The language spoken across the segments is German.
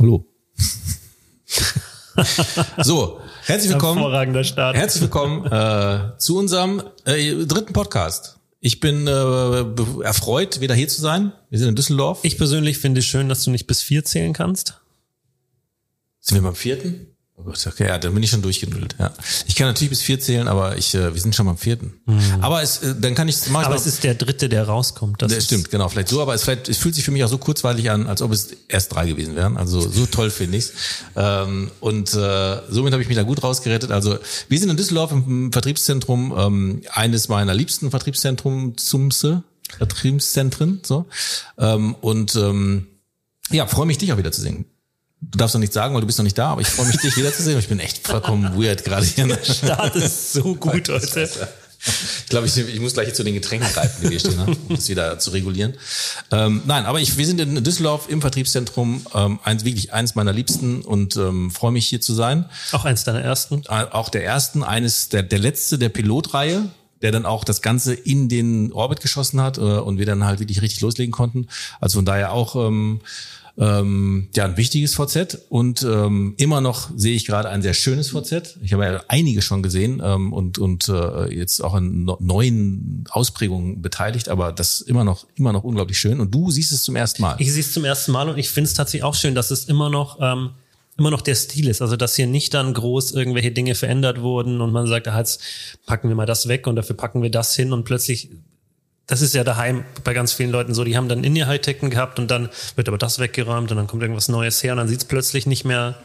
Hallo. so, herzlich willkommen. Hervorragender Start. Herzlich willkommen äh, zu unserem äh, dritten Podcast. Ich bin äh, erfreut, wieder hier zu sein. Wir sind in Düsseldorf. Ich persönlich finde es schön, dass du nicht bis vier zählen kannst. sind wir beim vierten? Oh Gott, okay, ja, dann bin ich schon durchgenudelt. Ja. Ich kann natürlich bis vier zählen, aber ich, äh, wir sind schon beim vierten. Aber es, äh, dann kann ich, ich Aber es ist der dritte, der rauskommt. Das Das ist- stimmt, genau. Vielleicht so, aber es, vielleicht, es fühlt sich für mich auch so kurzweilig an, als ob es erst drei gewesen wären. Also so toll finde ich's. Ähm, und äh, somit habe ich mich da gut rausgerettet. Also wir sind in Düsseldorf im Vertriebszentrum, ähm, eines meiner liebsten Vertriebszentrum Zumse, Vertriebszentren. So. Ähm, und ähm, ja, freue mich, dich auch wieder zu sehen. Du darfst noch nicht sagen, weil du bist noch nicht da, aber ich freue mich, dich wiederzusehen. Ich bin echt vollkommen weird gerade hier. Start ist so gut heute. Ich glaube, ich, ich muss gleich jetzt zu den Getränken greifen, die hier stehen, ne? um das wieder zu regulieren. Ähm, nein, aber ich, wir sind in Düsseldorf im Vertriebszentrum, ähm, eins, wirklich eins meiner Liebsten und ähm, freue mich hier zu sein. Auch eins deiner ersten. Äh, Auch der ersten, eines der, der letzte der Pilotreihe, der dann auch das Ganze in den Orbit geschossen hat äh, und wir dann halt wirklich richtig loslegen konnten. Also von daher auch ähm, ähm, ja ein wichtiges VZ und ähm, immer noch sehe ich gerade ein sehr schönes VZ. Ich habe ja einige schon gesehen ähm, und und äh, jetzt auch an no neuen Ausprägungen beteiligt, aber das ist immer noch immer noch unglaublich schön und du siehst es zum ersten Mal. Ich sehe es zum ersten Mal und ich finde es tatsächlich auch schön, dass es immer noch, ähm, immer noch der Stil ist. Also, dass hier nicht dann groß irgendwelche Dinge verändert wurden und man sagt, ah, jetzt packen wir mal das weg und dafür packen wir das hin und plötzlich, das ist ja daheim bei ganz vielen Leuten so, die haben dann In-Ear-High-Tecken gehabt und dann wird aber das weggeräumt und dann kommt irgendwas Neues her und dann sieht es plötzlich nicht mehr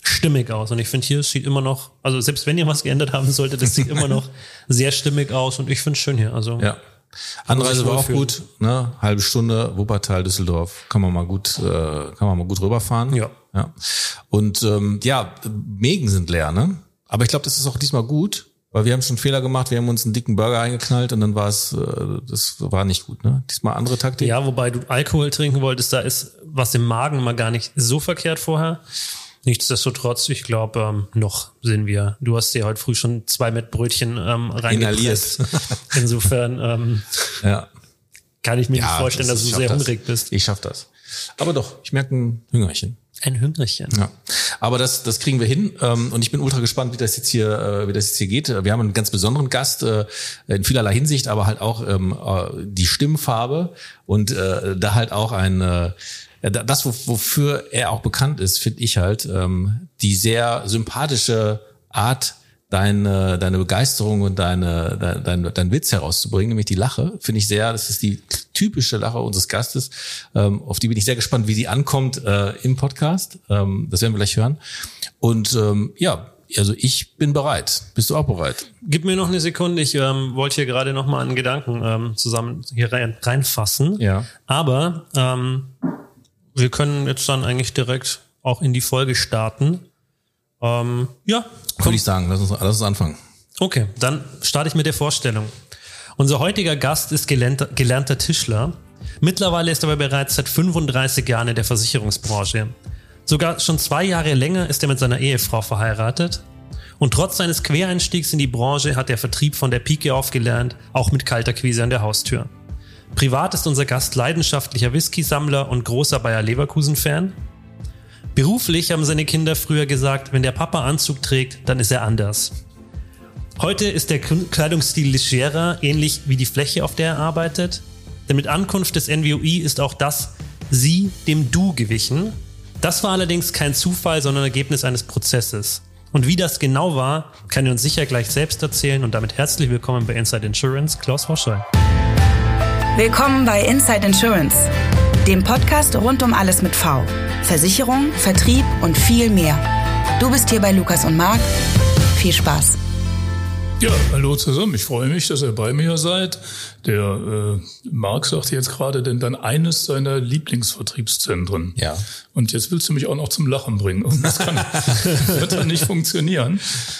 stimmig aus. Und ich finde hier, es sieht immer noch, also selbst wenn ihr was geändert haben solltet, das sieht immer noch sehr stimmig aus und ich finde es schön hier. Also Ja. Anreise war auch gut, ne? Halbe Stunde, Wuppertal, Düsseldorf, kann man mal gut, äh, kann man mal gut rüberfahren. Ja. ja. Und ähm, ja, Mägen sind leer, ne? Aber ich glaube, das ist auch diesmal gut, weil wir haben schon Fehler gemacht, wir haben uns einen dicken Burger eingeknallt und dann war es, äh, das war nicht gut, ne? Diesmal andere Taktik. Ja, wobei du Alkohol trinken wolltest, da ist was im Magen mal gar nicht so verkehrt vorher. Nichtsdestotrotz, ich glaube, ähm, noch sind wir. Du hast dir heute früh schon zwei mit Brötchen ähm, reingepresst. Insofern ähm, ja. kann ich mir Ja, nicht vorstellen, das- dass du sehr das. hungrig bist. Ich schaff das. Aber doch, ich merke ein Hüngerchen. Ein Hüngerchen. Ja, aber das, das kriegen wir hin ähm, und ich bin ultra gespannt, wie das jetzt hier, äh, wie das jetzt hier geht. Wir haben einen ganz besonderen Gast äh, in vielerlei Hinsicht, aber halt auch ähm, äh, die Stimmfarbe und da halt auch ein das, wo- wofür er auch bekannt ist, finde ich halt ähm, die sehr sympathische Art, deine, deine Begeisterung und deine, dein, dein, dein Witz herauszubringen, nämlich die Lache, finde ich sehr, das ist die typische Lache unseres Gastes, ähm, auf die bin ich sehr gespannt, wie sie ankommt äh, im Podcast. Ähm, das werden wir gleich hören. Und ähm, ja, also ich bin bereit. Bist du auch bereit? Gib mir noch eine Sekunde. Ich ähm, wollte hier gerade noch mal einen Gedanken ähm, zusammen hier rein, reinfassen. Ja. Aber ähm, wir können jetzt dann eigentlich direkt auch in die Folge starten. Ähm, ja, Würde ich sagen, lass uns, lass uns anfangen. Okay, dann starte ich mit der Vorstellung. Unser heutiger Gast ist gelernter, gelernter Tischler. Mittlerweile ist er aber bereits seit 35 Jahren in der Versicherungsbranche. Sogar schon zwei Jahre länger ist er mit seiner Ehefrau verheiratet. Und trotz seines Quereinstiegs in die Branche hat er Vertrieb von der Pike auf gelernt, auch mit kalter Quise an der Haustür. Privat ist unser Gast leidenschaftlicher Whisky-Sammler und großer Bayer Leverkusen-Fan. Beruflich haben seine Kinder früher gesagt, wenn der Papa Anzug trägt, dann ist er anders. Heute ist der Kleidungsstil legerer, ähnlich wie die Fläche, auf der er arbeitet. Denn mit Ankunft des NWOI ist auch das Sie dem Du gewichen. Das war allerdings kein Zufall, sondern Ergebnis eines Prozesses. Und wie das genau war, kann er uns sicher gleich selbst erzählen. Und damit herzlich willkommen bei Inside Insurance, Klaus Hoschel. Willkommen bei Inside Insurance, dem Podcast rund um alles mit V. Versicherung, Vertrieb und viel mehr. Du bist hier bei Lukas und Marc. Viel Spaß. Ja, hallo zusammen. Ich freue mich, dass ihr bei mir seid. Der äh, Marc sagte jetzt gerade, denn dann eines seiner Lieblingsvertriebszentren. Ja. Und jetzt willst du mich auch noch zum Lachen bringen. Und das kann, wird dann nicht funktionieren.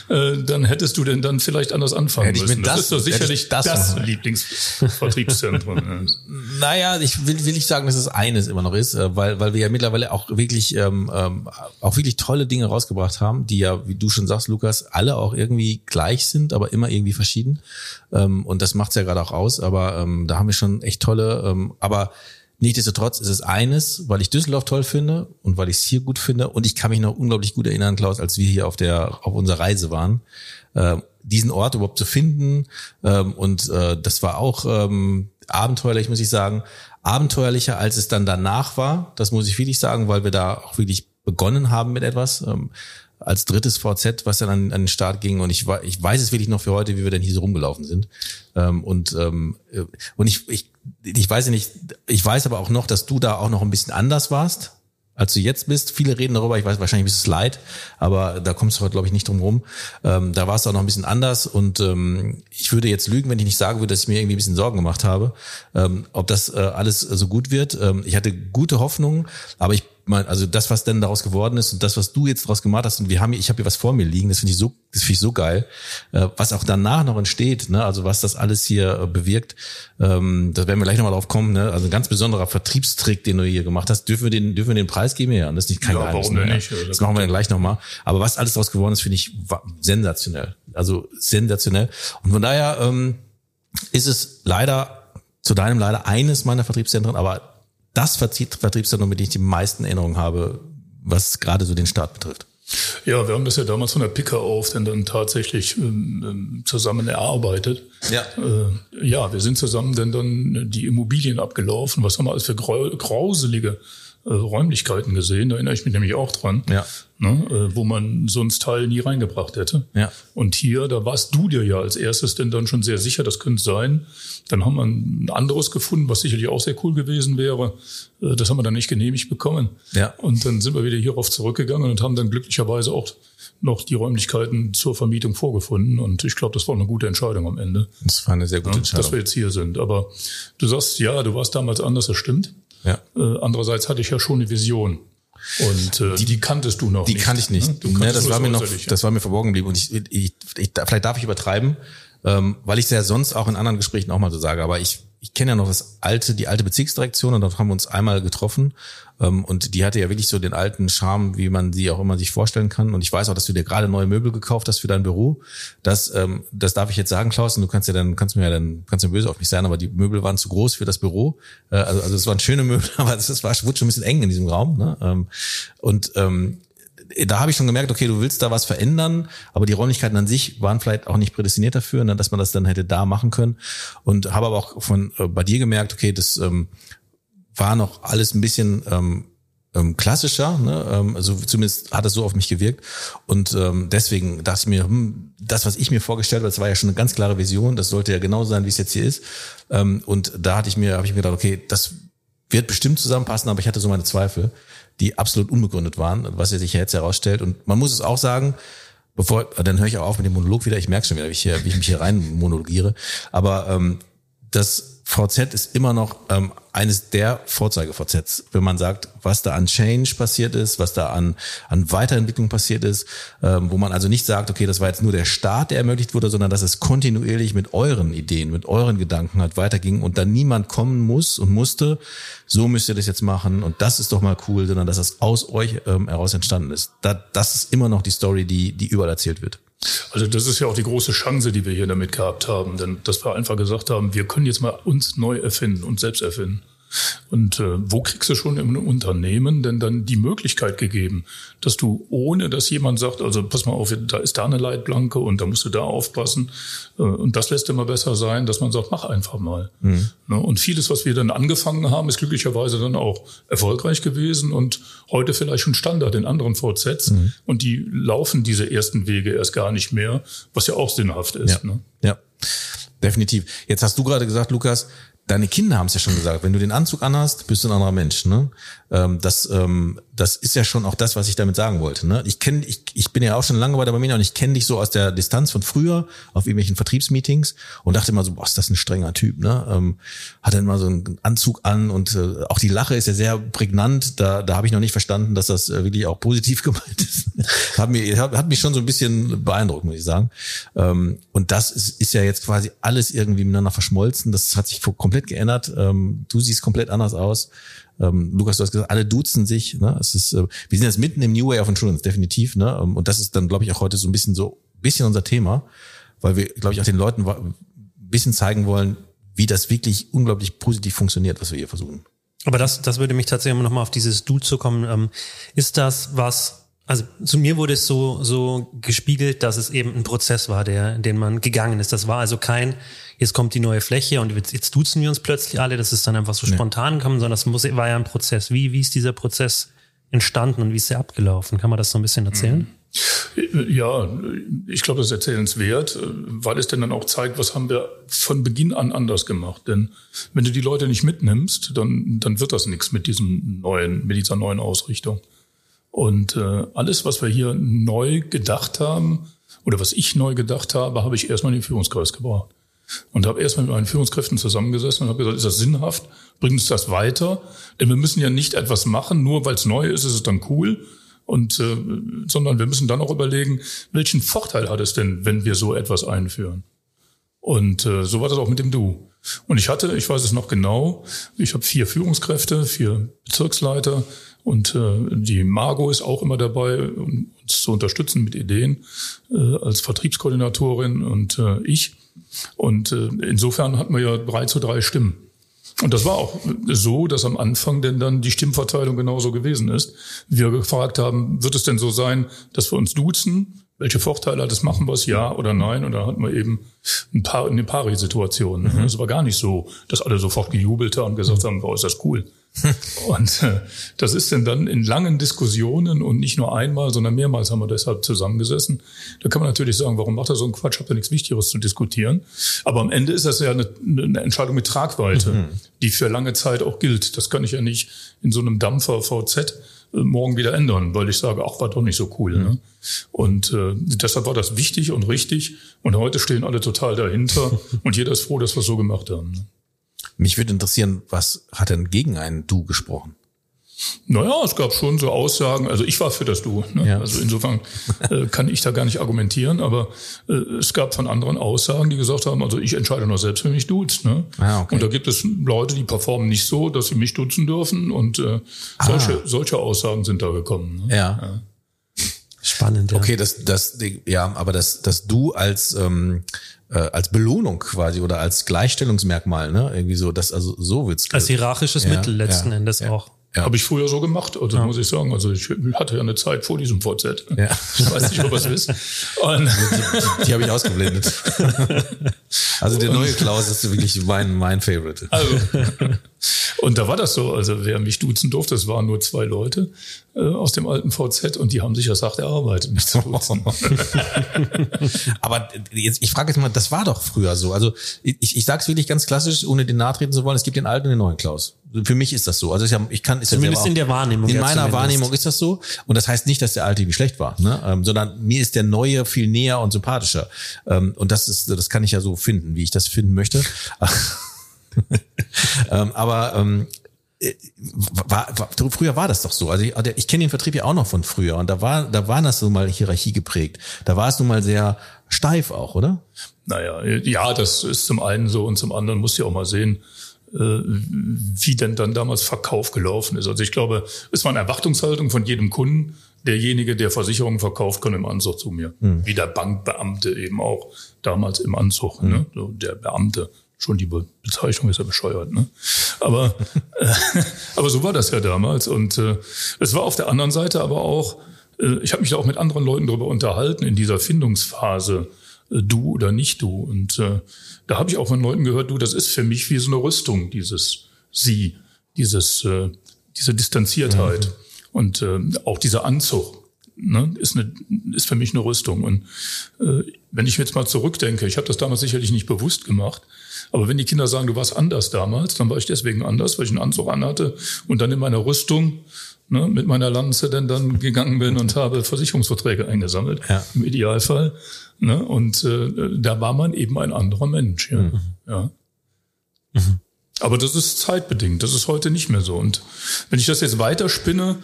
Äh, dann hättest du denn dann vielleicht anders anfangen Hätte ich müssen. das, das- ist doch sicherlich das das. Lieblingsvertriebszentrum. Naja, ich will, will nicht sagen, dass es eines immer noch ist, äh, weil, weil wir ja mittlerweile auch wirklich, ähm, ähm, auch wirklich tolle Dinge rausgebracht haben, die ja, wie du schon sagst, Lukas, alle auch irgendwie gleich sind, aber immer irgendwie verschieden. Ähm, und das macht's ja gerade auch aus, aber ähm, da haben wir schon echt tolle, ähm, aber Nichtsdestotrotz ist es eines, weil ich Düsseldorf toll finde und weil ich es hier gut finde. Und ich kann mich noch unglaublich gut erinnern, Klaus, als wir hier auf der auf unserer Reise waren, äh, diesen Ort überhaupt zu finden. Ähm, und äh, das war auch ähm, abenteuerlich, muss ich sagen. Abenteuerlicher, als es dann danach war. Das muss ich wirklich sagen, weil wir da auch wirklich begonnen haben mit etwas. Ähm, als drittes VZ, was dann an, an den Start ging. Und ich, ich weiß es wirklich noch für heute, wie wir denn hier so rumgelaufen sind. Ähm, und ähm, und ich, ich, ich weiß nicht, ich weiß aber auch noch, dass du da auch noch ein bisschen anders warst als du jetzt bist. Viele reden darüber, ich weiß, wahrscheinlich bist du es leid, aber da kommst du heute, glaube ich, nicht drum rum. Ähm, da war es auch noch ein bisschen anders und ähm, ich würde jetzt lügen, wenn ich nicht sagen würde, dass ich mir irgendwie ein bisschen Sorgen gemacht habe, ähm, ob das äh, alles so gut wird. Ähm, ich hatte gute Hoffnungen, aber ich mein, also das, was denn daraus geworden ist und das, was du jetzt daraus gemacht hast, und wir haben, ich habe hier was vor mir liegen, das finde ich so, das finde ich so geil, äh, was auch danach noch entsteht, ne, also was das alles hier äh, bewirkt, ähm, da werden wir gleich nochmal drauf kommen, ne, also ein ganz besonderer Vertriebstrick, den du hier gemacht hast, dürfen wir den, dürfen wir den Preis geben, ja, und das ist nicht kein Ja, Geheimnis, warum ne? nicht? Also, Das machen wir dann gleich nochmal, aber was alles daraus geworden ist, finde ich sensationell, also sensationell. Und von daher ähm, ist es leider zu deinem leider eines meiner Vertriebszentren, aber das Vertrieb- Vertriebszentrum, mit dem ich die meisten Erinnerungen habe, was gerade so den Start betrifft. Ja, wir haben das ja damals von der Picker auf denn dann tatsächlich ähm, ähm, zusammen erarbeitet. Ja. Äh, ja, wir sind zusammen denn dann die Immobilien abgelaufen. Was haben wir alles für grau grauselige äh, Räumlichkeiten gesehen? Da erinnere ich mich nämlich auch dran. Ja. Ne, äh, wo man so ein Teil nie reingebracht hätte. Ja. Und hier, da warst du dir ja als erstes denn dann schon sehr sicher, das könnte sein. Dann haben wir ein anderes gefunden, was sicherlich auch sehr cool gewesen wäre. Äh, Das haben wir dann nicht genehmigt bekommen. Ja. Und dann sind wir wieder hierauf zurückgegangen und haben dann glücklicherweise auch noch die Räumlichkeiten zur Vermietung vorgefunden. Und ich glaube, das war eine gute Entscheidung am Ende, Das war eine sehr gute dass wir Entscheidung. jetzt hier sind. Aber du sagst, ja, du warst damals anders, das stimmt. Ja. Äh, andererseits hatte ich ja schon eine Vision. Und äh, die, die kanntest du noch Die nicht. kannte ich nicht. ne? Du Ne, das war mir noch, ja. das war mir verborgen geblieben. Und ich, ich, ich, vielleicht darf ich übertreiben, ähm, weil ich es ja sonst auch in anderen Gesprächen auch mal so sage. Aber ich, ich kenne ja noch das alte, die alte Bezirksdirektion und dort haben wir uns einmal getroffen. Ähm, und die hatte ja wirklich so den alten Charme, wie man sie auch immer sich vorstellen kann. Und ich weiß auch, dass du dir gerade neue Möbel gekauft hast für dein Büro. Das, ähm, das darf ich jetzt sagen, Klaus. Und du kannst ja dann, kannst mir ja dann, kannst ja böse auf mich sein, aber die Möbel waren zu groß für das Büro. Äh, also, also es waren schöne Möbel, aber es war, wurde schon ein bisschen eng in diesem Raum. Ne? Ähm, und ähm, da habe ich schon gemerkt, okay, du willst da was verändern, aber die Räumlichkeiten an sich waren vielleicht auch nicht prädestiniert dafür, ne, dass man das dann hätte da machen können. Und habe aber auch von äh, bei dir gemerkt, okay, das ähm, war noch alles ein bisschen ähm, ähm, klassischer, ne? ähm, also zumindest hat es so auf mich gewirkt. Und ähm, deswegen dachte ich mir, hm, das, was ich mir vorgestellt habe, das war ja schon eine ganz klare Vision, das sollte ja genau sein, wie es jetzt hier ist. Ähm, und da hatte ich mir, habe ich mir gedacht, okay, das wird bestimmt zusammenpassen, aber ich hatte so meine Zweifel, die absolut unbegründet waren, was sich jetzt herausstellt. Und man muss es auch sagen, bevor, dann höre ich auch auf mit dem Monolog wieder, ich merke schon wieder, wie ich, hier, wie ich mich hier rein monologiere. Aber ähm, das VZ ist immer noch ähm, eines der Vorzeige-VZs, wenn man sagt, was da an Change passiert ist, was da an, an Weiterentwicklung passiert ist, ähm, wo man also nicht sagt, okay, das war jetzt nur der Start, der ermöglicht wurde, sondern dass es kontinuierlich mit euren Ideen, mit euren Gedanken halt weiterging und dann niemand kommen muss und musste, so müsst ihr das jetzt machen und das ist doch mal cool, sondern dass das aus euch ähm, heraus entstanden ist. Da, das ist immer noch die Story, die, die überall erzählt wird. Also das ist ja auch die große Chance, die wir hier damit gehabt haben, denn dass wir einfach gesagt haben, wir können jetzt mal uns neu erfinden und selbst erfinden. Und äh, wo kriegst du schon im Unternehmen denn dann die Möglichkeit gegeben, dass du ohne, dass jemand sagt, also pass mal auf, da ist da eine Leitplanke und da musst du da aufpassen äh, und das lässt immer besser sein, dass man sagt, mach einfach mal. Ne? Und vieles, was wir dann angefangen haben, ist glücklicherweise dann auch erfolgreich gewesen und heute vielleicht schon Standard in anderen VZs und die laufen diese ersten Wege erst gar nicht mehr, was ja auch sinnhaft ist. Ja, Ne? ja, definitiv. Jetzt hast du gerade gesagt, Lukas, deine Kinder haben es ja schon gesagt, wenn du den Anzug anhast, bist du ein anderer Mensch. Ne? Ähm, das, ähm, das ist ja schon auch das, was ich damit sagen wollte. Ne? Ich kenne, ich, ich bin ja auch schon lange bei der Barmenia und ich kenne dich so aus der Distanz von früher auf irgendwelchen Vertriebsmeetings und dachte immer so, boah, ist das ein strenger Typ. Ne? Ähm, hat dann mal so einen Anzug an und äh, auch die Lache ist ja sehr prägnant. Da, da habe ich noch nicht verstanden, dass das äh, wirklich auch positiv gemeint ist. hat, mir, hat, hat mich schon so ein bisschen beeindruckt, muss ich sagen. Ähm, und das ist, ist ja jetzt quasi alles irgendwie miteinander verschmolzen. Das hat sich komplett geändert. Ähm, du siehst komplett anders aus. Ähm, Lukas, du hast gesagt, alle duzen sich. Ne? Es ist, äh, wir sind jetzt mitten im New Way of Insurance, definitiv. Ne? Ähm, Und das ist dann, glaube ich, auch heute so ein bisschen so bisschen unser Thema, weil wir, glaube ich, auch den Leuten ein bisschen zeigen wollen, wie das wirklich unglaublich positiv funktioniert, was wir hier versuchen. Aber das, das würde mich tatsächlich nochmal auf dieses Du zu kommen. Ähm, ist das was, also zu mir wurde es so, so gespiegelt, dass es eben ein Prozess war, der, den man gegangen ist. Das war also kein, jetzt kommt die neue Fläche und jetzt, jetzt duzen wir uns plötzlich alle, das ist dann einfach so spontan gekommen, sondern das muss, war ja ein Prozess. Wie, wie ist dieser Prozess entstanden und wie ist der abgelaufen? Kann man das so ein bisschen erzählen? Mhm. Ja, ich glaube, das ist erzählenswert, weil es denn dann auch zeigt, was haben wir von Beginn an anders gemacht. Denn wenn du die Leute nicht mitnimmst, dann, dann wird das nichts mit diesem neuen, mit dieser neuen Ausrichtung. Und äh, alles, was wir hier neu gedacht haben, oder was ich neu gedacht habe, habe ich erstmal in den Führungskreis gebracht. Und habe erstmal mit meinen Führungskräften zusammengesessen und habe gesagt, ist das sinnhaft? Bringt uns das weiter? Denn wir müssen ja nicht etwas machen, nur weil es neu ist, ist es dann cool. Und äh, sondern wir müssen dann auch überlegen, welchen Vorteil hat es denn, wenn wir so etwas einführen? Und äh, so war das auch mit dem Du. Und ich hatte, ich weiß es noch genau, ich habe vier Führungskräfte, vier Bezirksleiter und äh, die Margot ist auch immer dabei, um uns zu unterstützen mit Ideen äh, als Vertriebskoordinatorin und äh, ich. Und äh, insofern hatten wir ja drei zu drei Stimmen. Und das war auch so, dass am Anfang denn dann die Stimmverteilung genauso gewesen ist. Wir gefragt haben, wird es denn so sein, dass wir uns duzen? Welche Vorteile hat es? Machen wir es ja oder nein? Und da hatten wir eben ein paar, eine Pari-Situation. Mhm. Es war gar nicht so, dass alle sofort gejubelt haben und gesagt haben, wow, ist das cool. und äh, das ist denn dann in langen Diskussionen und nicht nur einmal, sondern mehrmals haben wir deshalb zusammengesessen. Da kann man natürlich sagen, warum macht er so einen Quatsch? Habt ihr nichts Wichtigeres zu diskutieren? Aber am Ende ist das ja eine, eine Entscheidung mit Tragweite, mhm. die für lange Zeit auch gilt. Das kann ich ja nicht in so einem Dampfer VZ morgen wieder ändern, weil ich sage, ach, war doch nicht so cool. Ne? Und äh, deshalb war das wichtig und richtig. Und heute stehen alle total dahinter und jeder ist froh, dass wir es so gemacht haben. Ne? Mich würde interessieren, was hat denn gegen einen Du gesprochen? Naja, es gab schon so Aussagen, also ich war für das Du. Ne? Ja. Also insofern äh, kann ich da gar nicht argumentieren, aber äh, es gab von anderen Aussagen, die gesagt haben, also ich entscheide nur selbst, wenn mich duzt. Ne? Ah, okay. Und da gibt es Leute, die performen nicht so, dass sie mich duzen dürfen und äh, ah. solche, solche Aussagen sind da gekommen. Ne? Ja. ja. Spannend, ja. Okay, das, das, ja, aber das, das Du als ähm, äh, als Belohnung quasi oder als Gleichstellungsmerkmal, ne? Irgendwie so, das also so wird's. Als hierarchisches ja, Mittel letzten ja, Endes ja. auch. Ja. Habe ich früher so gemacht, also ja. muss ich sagen. Also ich hatte ja eine Zeit vor diesem VZ. Ja. Ich weiß nicht, ob ihr es wisst. Und die, die, die habe ich ausgeblendet. Also der neue Klaus ist wirklich mein, mein Favorite. Also, und da war das so, also wer mich duzen durfte, das waren nur zwei Leute äh, aus dem alten VZ und die haben sich ja sagt erarbeitet, mich zu duzen. Aber jetzt, ich frage jetzt mal, das war doch früher so. Also ich, ich sage es wirklich ganz klassisch, ohne den nahe treten zu wollen, es gibt den alten und den neuen Klaus. Für mich ist das so. Also ich, ich kann ist zumindest in der Wahrnehmung. In meiner Wahrnehmung ist das so. Und das heißt nicht, dass der alte irgendwie schlecht war, ne? Ähm, sondern mir ist der neue viel näher und sympathischer. Ähm, und das ist, das kann ich ja so finden, wie ich das finden möchte. Ähm, aber ähm, äh, war, war, früher war das doch so. Also ich, ich kenne den Vertrieb ja auch noch von früher und da war, da war das so mal Hierarchie geprägt. Da war es nun mal sehr steif auch, oder? Naja, ja, das ist zum einen so und zum anderen muss ich auch mal sehen, äh, wie denn dann damals Verkauf gelaufen ist. Also ich glaube, es war eine Erwartungshaltung von jedem Kunden. Derjenige, der Versicherungen verkauft, kommt im Anzug zu mir. Mhm. Wie der Bankbeamte eben auch damals im Anzug. Mhm. Ne? So der Beamte. Schon die Bezeichnung ist ja bescheuert. Ne? Aber, äh, aber so war das ja damals. Und äh, es war auf der anderen Seite aber auch, äh, ich habe mich da auch mit anderen Leuten darüber unterhalten in dieser Findungsphase, äh, du oder nicht du. Und äh, da habe ich auch von Leuten gehört, du, das ist für mich wie so eine Rüstung, dieses Sie, dieses, äh, diese Distanziertheit mhm. und äh, auch dieser Anzug. Ne, ist, eine, ist für mich eine Rüstung. Und äh, wenn ich jetzt mal zurückdenke, ich habe das damals sicherlich nicht bewusst gemacht, aber wenn die Kinder sagen, du warst anders damals, dann war ich deswegen anders, weil ich einen Anzug anhatte und dann in meiner Rüstung ne, mit meiner Lanze denn dann gegangen bin und habe Versicherungsverträge eingesammelt, ja. im Idealfall. Ne? Und äh, da war man eben ein anderer Mensch. Ja. Mhm. ja. Mhm. Aber das ist zeitbedingt, das ist heute nicht mehr so. Und wenn ich das jetzt weiterspinne,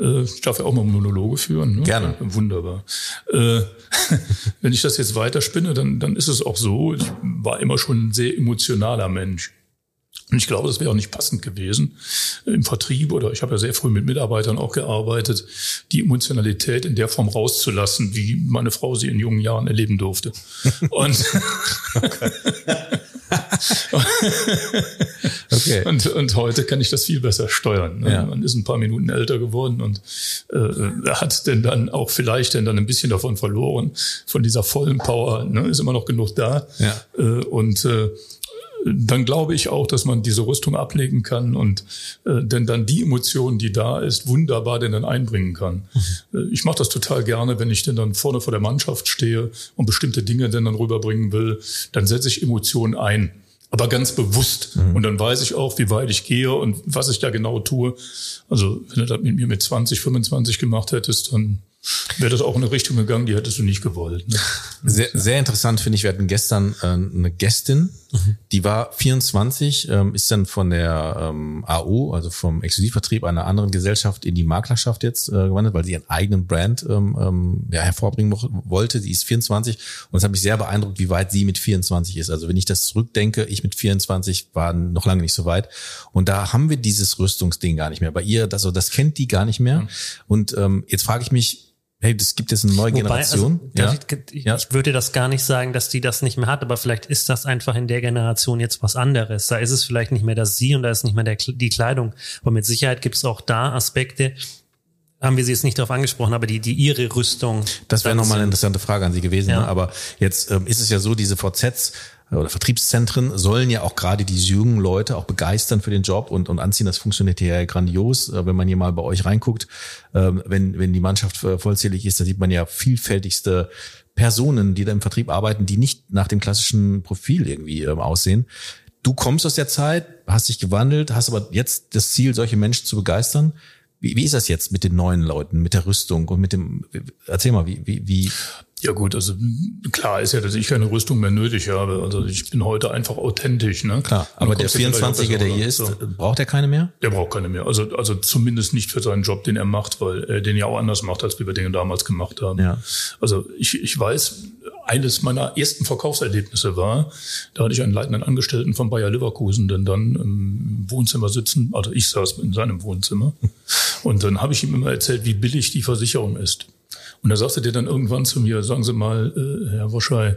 äh, ich darf ja auch mal Monologe führen. Ne? Gerne. Wunderbar. Äh, wenn ich das jetzt weiterspinne, dann, dann ist es auch so, ich war immer schon ein sehr emotionaler Mensch. Und ich glaube, das wäre auch nicht passend gewesen im Vertrieb oder ich habe ja sehr früh mit Mitarbeitern auch gearbeitet, die Emotionalität in der Form rauszulassen, wie meine Frau sie in jungen Jahren erleben durfte. Und, okay. und, und heute kann ich das viel besser steuern. Ne? Ja. Man ist ein paar Minuten älter geworden und äh, hat denn dann auch vielleicht denn dann ein bisschen davon verloren, von dieser vollen Power. Ne? Ist immer noch genug da. Ja. Äh, und äh, dann glaube ich auch, dass man diese Rüstung ablegen kann und äh, denn dann die Emotion, die da ist, wunderbar denn dann einbringen kann. Mhm. Äh, ich mache das total gerne, wenn ich denn dann vorne vor der Mannschaft stehe und bestimmte Dinge denn dann rüberbringen will, dann setze ich Emotionen ein. Aber ganz bewusst. Mhm. Und dann weiß ich auch, wie weit ich gehe und was ich da genau tue. Also, wenn du das mit mir mit 20, 25 gemacht hättest, dann wäre das auch in eine Richtung gegangen, die hättest du nicht gewollt. Ne? Sehr, sehr interessant finde ich, wir hatten gestern äh, eine Gästin, mhm. die war 24, ähm, ist dann von der ähm, AO, also vom Exklusivvertrieb einer anderen Gesellschaft in die Maklerschaft jetzt äh, gewandert, weil sie ihren eigenen Brand ähm, ähm ja, hervorbringen wollte. Sie ist 24 und es hat mich sehr beeindruckt, wie weit sie mit 24 ist. Also wenn ich das zurückdenke, ich mit 24 war noch lange nicht so weit und da haben wir dieses Rüstungsding gar nicht mehr. Bei ihr, das, also das kennt die gar nicht mehr. Mhm. Und ähm, jetzt frage ich mich, hey, das gibt jetzt eine neue Wobei, Generation. Also, ja? Ich, ich würde das gar nicht sagen, dass die das nicht mehr hat, aber vielleicht ist das einfach in der Generation jetzt was anderes. Da ist es vielleicht nicht mehr das Sie und da ist nicht mehr der, die Kleidung. Aber mit Sicherheit gibt es auch da Aspekte, haben wir Sie jetzt nicht darauf angesprochen, aber die, die Ihre Rüstung. Das wäre nochmal eine interessante Frage an Sie gewesen. Ja. Ne? Aber jetzt ähm, ist es ja so, diese VZs oder Vertriebszentren sollen ja auch gerade diese jungen Leute auch begeistern für den Job und, und anziehen. Das funktioniert hier ja grandios. Äh, wenn man hier mal bei euch reinguckt, ähm, wenn, wenn die Mannschaft äh, vollzählig ist, da sieht man ja vielfältigste Personen, die da im Vertrieb arbeiten, die nicht nach dem klassischen Profil irgendwie ähm, aussehen. Du kommst aus der Zeit, hast dich gewandelt, hast aber jetzt das Ziel, solche Menschen zu begeistern. Wie, wie ist das jetzt mit den neuen Leuten, mit der Rüstung und mit dem, erzähl mal, wie, wie, wie ja gut, also klar ist ja, dass ich keine Rüstung mehr nötig habe. Also ich bin heute einfach authentisch. Ne? Klar, aber der 24er, der hier ist, so. braucht er keine mehr? Der braucht keine mehr. Also, also zumindest nicht für seinen Job, den er macht, weil er den ja auch anders macht, als wir den damals gemacht haben. Ja. Also ich, ich weiß, eines meiner ersten Verkaufserlebnisse war, da hatte ich einen leitenden Angestellten von Bayer Leverkusen, denn dann im Wohnzimmer sitzen, also ich saß in seinem Wohnzimmer und dann habe ich ihm immer erzählt, wie billig die Versicherung ist. Und da sagte der dann irgendwann zu mir, sagen Sie mal, äh, Herr Woschei,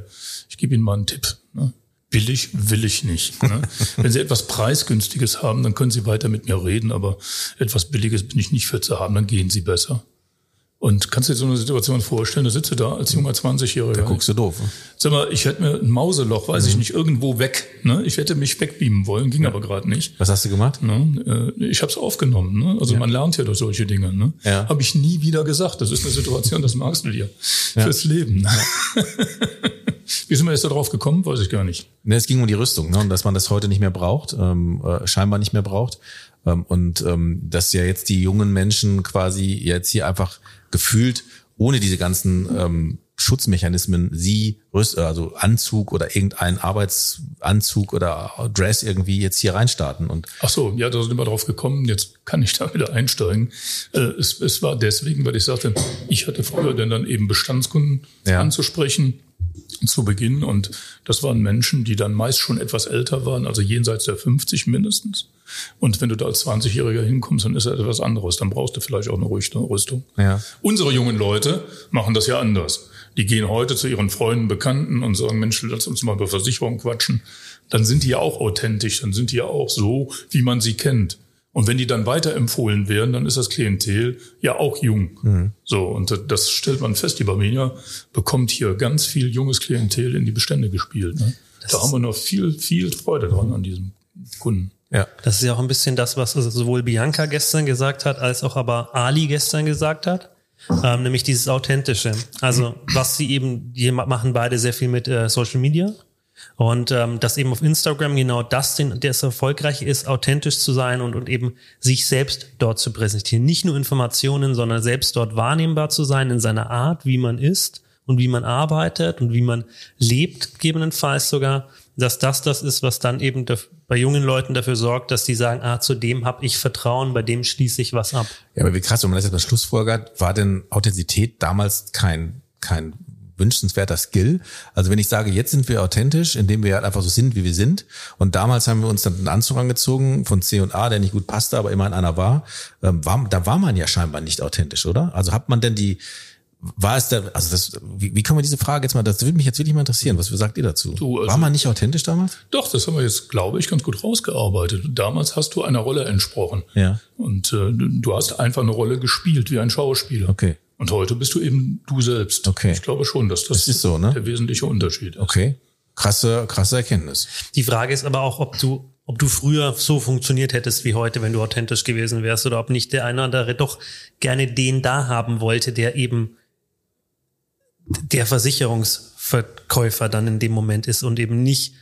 ich gebe Ihnen mal einen Tipp. Ne? Billig will ich nicht. Ne? Wenn Sie etwas Preisgünstiges haben, dann können Sie weiter mit mir reden, aber etwas Billiges bin ich nicht für zu haben, dann gehen Sie besser. Und kannst du dir so eine Situation vorstellen, da sitze da als junger 20-Jähriger. Da guckst du doof. Ne? Sag mal, ich hätte mir ein Mauseloch, weiß mhm. ich nicht, irgendwo weg. Ne? Ich hätte mich wegbeamen wollen, ging ja. aber gerade nicht. Was hast du gemacht? Ne? Äh, ich habe es aufgenommen. Ne? Also ja. man lernt ja durch solche Dinge. Ne? Ja. Habe ich nie wieder gesagt. Das ist eine Situation, das magst du dir ja. fürs Leben. Ja. Wie sind wir jetzt darauf gekommen? Weiß ich gar nicht. Ne, es ging um die Rüstung, ne? und dass man das heute nicht mehr braucht, ähm, äh, scheinbar nicht mehr braucht. Ähm, und ähm, dass ja jetzt die jungen Menschen quasi jetzt hier einfach gefühlt ohne diese ganzen ähm, Schutzmechanismen sie also Anzug oder irgendein Arbeitsanzug oder Dress irgendwie jetzt hier reinstarten und ach so ja da sind wir drauf gekommen jetzt kann ich da wieder einsteigen äh, es, es war deswegen weil ich sagte ich hatte früher denn dann eben Bestandskunden ja. anzusprechen zu Beginn und das waren Menschen die dann meist schon etwas älter waren also jenseits der 50 mindestens und wenn du da als 20-Jähriger hinkommst, dann ist das etwas anderes. Dann brauchst du vielleicht auch eine Rüstung. Ja. Unsere jungen Leute machen das ja anders. Die gehen heute zu ihren Freunden, Bekannten und sagen, Mensch, lass uns mal über Versicherung quatschen. Dann sind die ja auch authentisch, dann sind die ja auch so, wie man sie kennt. Und wenn die dann weiterempfohlen werden, dann ist das Klientel ja auch jung. Mhm. So, und das stellt man fest, die Barmenia bekommt hier ganz viel junges Klientel in die Bestände gespielt. Ne? Da haben wir noch viel, viel Freude dran an diesem Kunden. Ja. Das ist ja auch ein bisschen das, was sowohl Bianca gestern gesagt hat, als auch aber Ali gestern gesagt hat. Ähm, nämlich dieses Authentische. Also was sie eben, die machen beide sehr viel mit äh, Social Media. Und ähm, dass eben auf Instagram genau das, den, das erfolgreich ist, authentisch zu sein und, und eben sich selbst dort zu präsentieren. Nicht nur Informationen, sondern selbst dort wahrnehmbar zu sein in seiner Art, wie man ist und wie man arbeitet und wie man lebt, gegebenenfalls sogar dass das das ist, was dann eben bei jungen Leuten dafür sorgt, dass die sagen, ah, zu dem habe ich Vertrauen, bei dem schließe ich was ab. Ja, aber wie krass, wenn man das jetzt mal Schlussfolgert, war denn Authentizität damals kein, kein wünschenswerter Skill. Also wenn ich sage, jetzt sind wir authentisch, indem wir halt einfach so sind, wie wir sind. Und damals haben wir uns dann einen Anzug angezogen von C und A, der nicht gut passte, aber immerhin einer war. Ähm, war da war man ja scheinbar nicht authentisch, oder? Also hat man denn die, war es da, also das, wie, wie können wir diese Frage jetzt mal, das würde mich jetzt wirklich mal interessieren. Was sagt ihr dazu? Du, also- war man nicht authentisch damals? Doch, das haben wir jetzt, glaube ich, ganz gut rausgearbeitet. Damals hast du einer Rolle entsprochen. Ja. Und äh, du du hast einfach eine Rolle gespielt, wie ein Schauspieler. Okay. Und heute bist du eben du selbst. Okay. Ich glaube schon, dass das, Das ist so, ne? der wesentliche Unterschied ist. Okay. Krasse, krasse Erkenntnis. Die Frage ist aber auch, ob du, ob du früher so funktioniert hättest wie heute, wenn du authentisch gewesen wärst, oder ob nicht der eine oder andere doch gerne den da haben wollte, der eben der Versicherungsverkäufer dann in dem Moment ist und eben nicht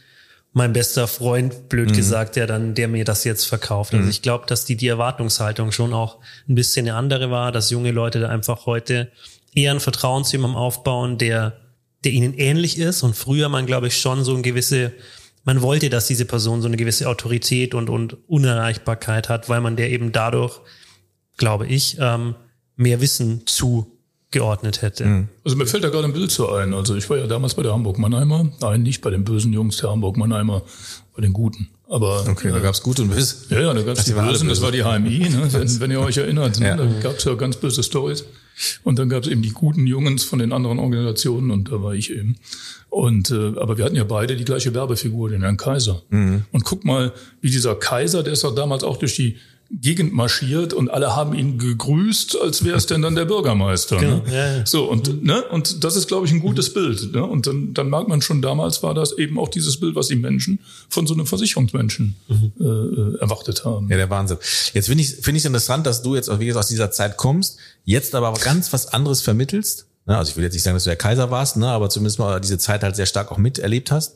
mein bester Freund, blöd gesagt, der dann, der mir das jetzt verkauft. Also ich glaube, dass die, die Erwartungshaltung schon auch ein bisschen eine andere war, dass junge Leute da einfach heute eher ein Vertrauen zu jemandem aufbauen, der, der ihnen ähnlich ist. Und früher man, glaube ich, schon so ein gewisse, man wollte, dass diese Person so eine gewisse Autorität und, und Unerreichbarkeit hat, weil man der eben dadurch, glaube ich, ähm, mehr Wissen zugeordnet hätte. Also mir fällt da gerade ein Bild so ein. Also ich war ja damals bei der Hamburg-Mannheimer. Nein, nicht bei den bösen Jungs der Hamburg-Mannheimer, bei den Guten. Aber Okay, da gab's gut und böse. Ja, ja, da gab es die die Bösen, das böse. war die HMI, ne? wenn, wenn ihr euch erinnert. Ne? Ja. Da gab es ja ganz böse Stories. Und dann gab es eben die guten Jungs von den anderen Organisationen und da war ich eben. Und äh, aber wir hatten ja beide die gleiche Werbefigur, den Herrn Kaiser. Mhm. Und guck mal, wie dieser Kaiser, der ist doch damals auch durch die Gegend marschiert und alle haben ihn gegrüßt, als wäre es denn dann der Bürgermeister. Genau, ne? ja, ja. So, und, ne, und das ist, glaube ich, ein gutes Bild. Ne? Und dann, dann merkt man schon, damals war das eben auch dieses Bild, was die Menschen von so einem Versicherungsmenschen äh, äh, erwartet haben. Ja, der Wahnsinn. Jetzt finde ich finde ich interessant, dass du jetzt, wie gesagt, aus dieser Zeit kommst, jetzt aber ganz was anderes vermittelst. Ne, Also ich will jetzt nicht sagen, dass du der Kaiser warst, ne, aber zumindest mal diese Zeit halt sehr stark auch miterlebt hast.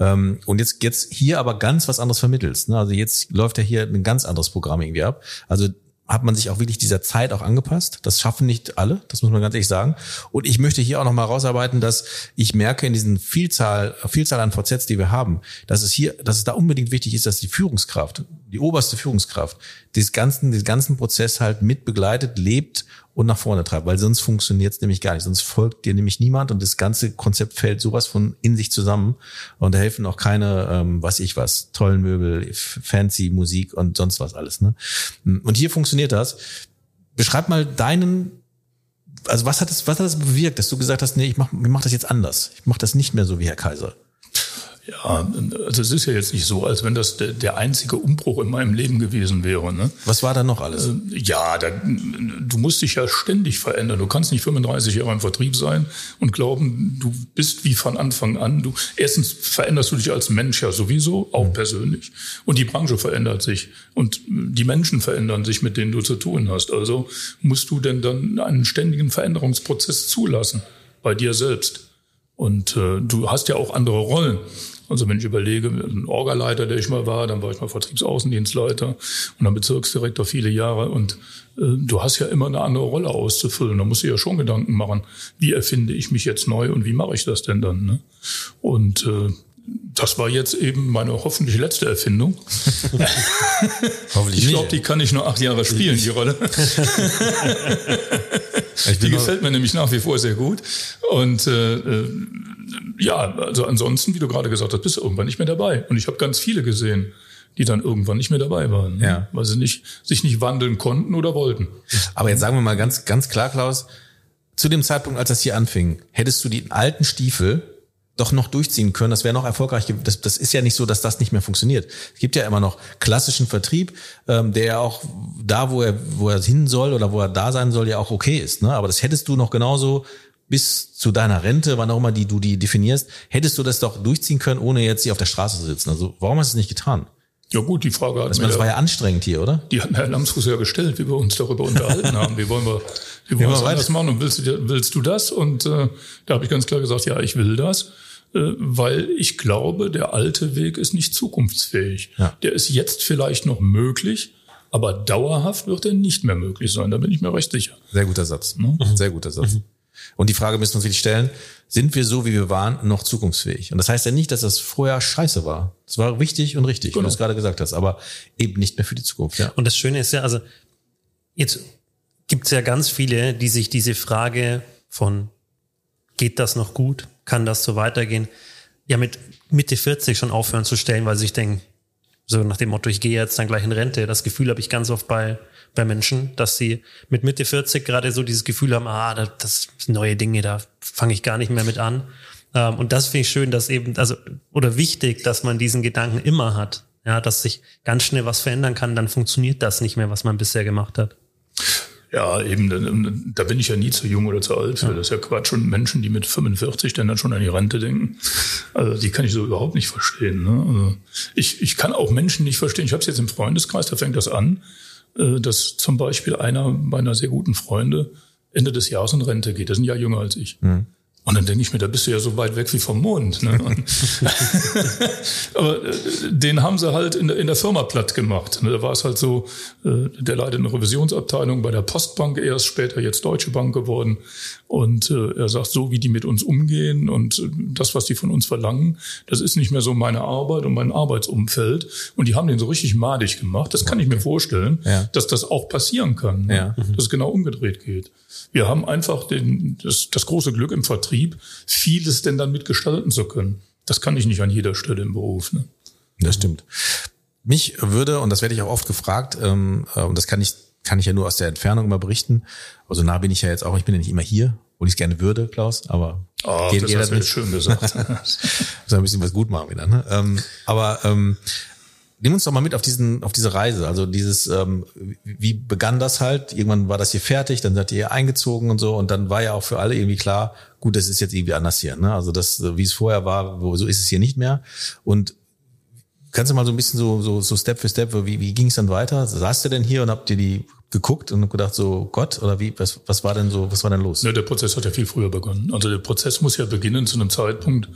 Ähm, Und jetzt jetzt hier aber ganz was anderes vermittelst. ne? Also jetzt läuft ja hier ein ganz anderes Programm irgendwie ab. Also hat man sich auch wirklich dieser Zeit auch angepasst. Das schaffen nicht alle, das muss man ganz ehrlich sagen. Und ich möchte hier auch noch mal rausarbeiten, dass ich merke in diesen Vielzahl, Vielzahl an VZs, die wir haben, dass es hier, dass es da unbedingt wichtig ist, dass die Führungskraft, die oberste Führungskraft, dieses ganzen, diesen ganzen Prozess halt mit begleitet, lebt und nach vorne treibt, weil sonst funktioniert es nämlich gar nicht. Sonst folgt dir nämlich niemand und das ganze Konzept fällt sowas von in sich zusammen und da helfen auch keine, ähm, was ich was, tollen Möbel, fancy Musik und sonst was alles. Ne? Und hier funktioniert das. Beschreib mal deinen, also was hat das, was hat das bewirkt, dass du gesagt hast, nee, ich mach, ich mach das jetzt anders. Ich mach das nicht mehr so wie Herr Kaiser. Ja, also es ist ja jetzt nicht so, als wenn das der, der einzige Umbruch in meinem Leben gewesen wäre. Ne? Was war da noch alles? Ja, da, du musst dich ja ständig verändern. Du kannst nicht 35 Jahre im Vertrieb sein und glauben, du bist wie von Anfang an. Du, erstens veränderst du dich als Mensch ja sowieso, auch persönlich. Und die Branche verändert sich. Und die Menschen verändern sich, mit denen du zu tun hast. Also musst du denn dann einen ständigen Veränderungsprozess zulassen bei dir selbst. Und äh, du hast ja auch andere Rollen. Also wenn ich überlege, ein Orgaleiter, der ich mal war, dann war ich mal Vertriebsaußendienstleiter und dann Bezirksdirektor viele Jahre. Und äh, du hast ja immer eine andere Rolle auszufüllen. Da musst du ja schon Gedanken machen, wie erfinde ich mich jetzt neu und wie mache ich das denn dann? Ne? Und äh, das war jetzt eben meine hoffentlich letzte Erfindung. Hoffentlich Ich glaube, die kann ich nur acht Jahre spielen, die Rolle. Die gefällt mir nämlich nach wie vor sehr gut. Und äh, äh, ja, also ansonsten, wie du gerade gesagt hast, bist du irgendwann nicht mehr dabei. Und ich habe ganz viele gesehen, die dann irgendwann nicht mehr dabei waren? Ja. weil sie nicht, sich nicht wandeln konnten oder wollten. Aber jetzt sagen wir mal ganz, ganz klar, Klaus, zu dem Zeitpunkt, als das hier anfing, hättest du die alten Stiefel doch noch durchziehen können, das wäre noch erfolgreich. Das, das ist ja nicht so, dass das nicht mehr funktioniert. Es gibt ja immer noch klassischen Vertrieb, ähm, der ja auch da, wo er, wo er hin soll oder wo er da sein soll, ja auch okay ist. Ne? Aber das hättest du noch genauso bis zu deiner Rente, wann auch immer die du die definierst, hättest du das doch durchziehen können, ohne jetzt hier auf der Straße zu sitzen. Also warum hast du es nicht getan? Ja gut, die Frage hat mir meine, das war ja anstrengend hier, oder? die hat mir Herr Lamsfuß ja gestellt, wie wir uns darüber unterhalten haben. Wie wollen wir, wie wollen wir anders machen und willst du, willst du das? Und äh, da habe ich ganz klar gesagt, ja, ich will das. äh, Weil ich glaube, der alte Weg ist nicht zukunftsfähig. Ja. Der ist jetzt vielleicht noch möglich, aber dauerhaft wird er nicht mehr möglich sein. Da bin ich mir recht sicher. Sehr guter Satz. Mhm. Sehr guter Satz. Und die Frage müssen wir uns wirklich stellen, sind wir so, wie wir waren, noch zukunftsfähig? Und das heißt ja nicht, dass das vorher scheiße war. Es war wichtig und richtig, wie Genau. du es gerade gesagt hast, aber eben nicht mehr für die Zukunft. Ja. Und das Schöne ist ja, also jetzt gibt es ja ganz viele, die sich diese Frage von geht das noch gut? Kann das so weitergehen? Ja, mit Mitte 40 schon aufhören zu stellen, weil sie sich denken, so nach dem Motto, ich gehe jetzt dann gleich in Rente. Das Gefühl habe ich ganz oft bei, bei Menschen, dass sie mit Mitte 40 gerade so dieses Gefühl haben, ah, das, das neue Dinge, da fange ich gar nicht mehr mit an. Ähm, und das finde ich schön, dass eben, also, oder wichtig, dass man diesen Gedanken immer hat. Ja, dass sich ganz schnell was verändern kann, dann funktioniert das nicht mehr, was man bisher gemacht hat. Ja, eben, da bin ich ja nie zu jung oder zu alt für. Das ist ja Quatsch. Und Menschen, die mit 45 dann, dann schon an die Rente denken, also die kann ich so überhaupt nicht verstehen. Ne? Also ich, ich kann auch Menschen nicht verstehen. Ich habe es jetzt im Freundeskreis, da fängt das an, äh, dass zum Beispiel einer meiner sehr guten Freunde Ende des Jahres in Rente geht. Der ist ein Jahr jünger als ich. Mhm. Und dann denke ich mir, da bist du ja so weit weg wie vom Mond. Ne? Aber äh, den haben sie halt in der, in der Firma platt gemacht. Ne? Da war es halt so, äh, der leitet eine Revisionsabteilung bei der Postbank erst, später jetzt Deutsche Bank geworden. Und äh, er sagt, so wie die mit uns umgehen und das, was die von uns verlangen, das ist nicht mehr so meine Arbeit und mein Arbeitsumfeld. Und die haben den so richtig madig gemacht. Das kann ich mir vorstellen, ja. dass das auch passieren kann. Ne? Ja. Dass es genau umgedreht geht. Wir haben einfach den, das, das große Glück im Vertrieb, vieles denn dann mitgestalten zu können. Das kann ich nicht an jeder Stelle im Beruf. Ne? Das stimmt. Mich würde, und das werde ich auch oft gefragt, ähm, äh, und das kann ich, kann ich ja nur aus der Entfernung immer berichten. Also nah bin ich ja jetzt auch, ich bin ja nicht immer hier, wo ich es gerne würde, Klaus, aber oh, geht, das geht hast das schön gesagt. Muss ein bisschen was gut machen wieder. Ne? Ähm, aber ähm, Nimm uns doch mal mit auf diesen, auf diese Reise. Also dieses, ähm, wie begann das halt? Irgendwann war das hier fertig, dann seid ihr eingezogen und so, und dann war ja auch für alle irgendwie klar, gut, das ist jetzt irgendwie anders hier. Ne? Also das, wie es vorher war, so ist es hier nicht mehr. Und kannst du mal so ein bisschen so, so, so Step für Step, wie, wie ging es dann weiter? Saßt ihr denn hier und habt ihr die geguckt und gedacht so Gott oder wie was, was war denn so was war denn los? Ja, der Prozess hat ja viel früher begonnen. Also der Prozess muss ja beginnen zu einem Zeitpunkt,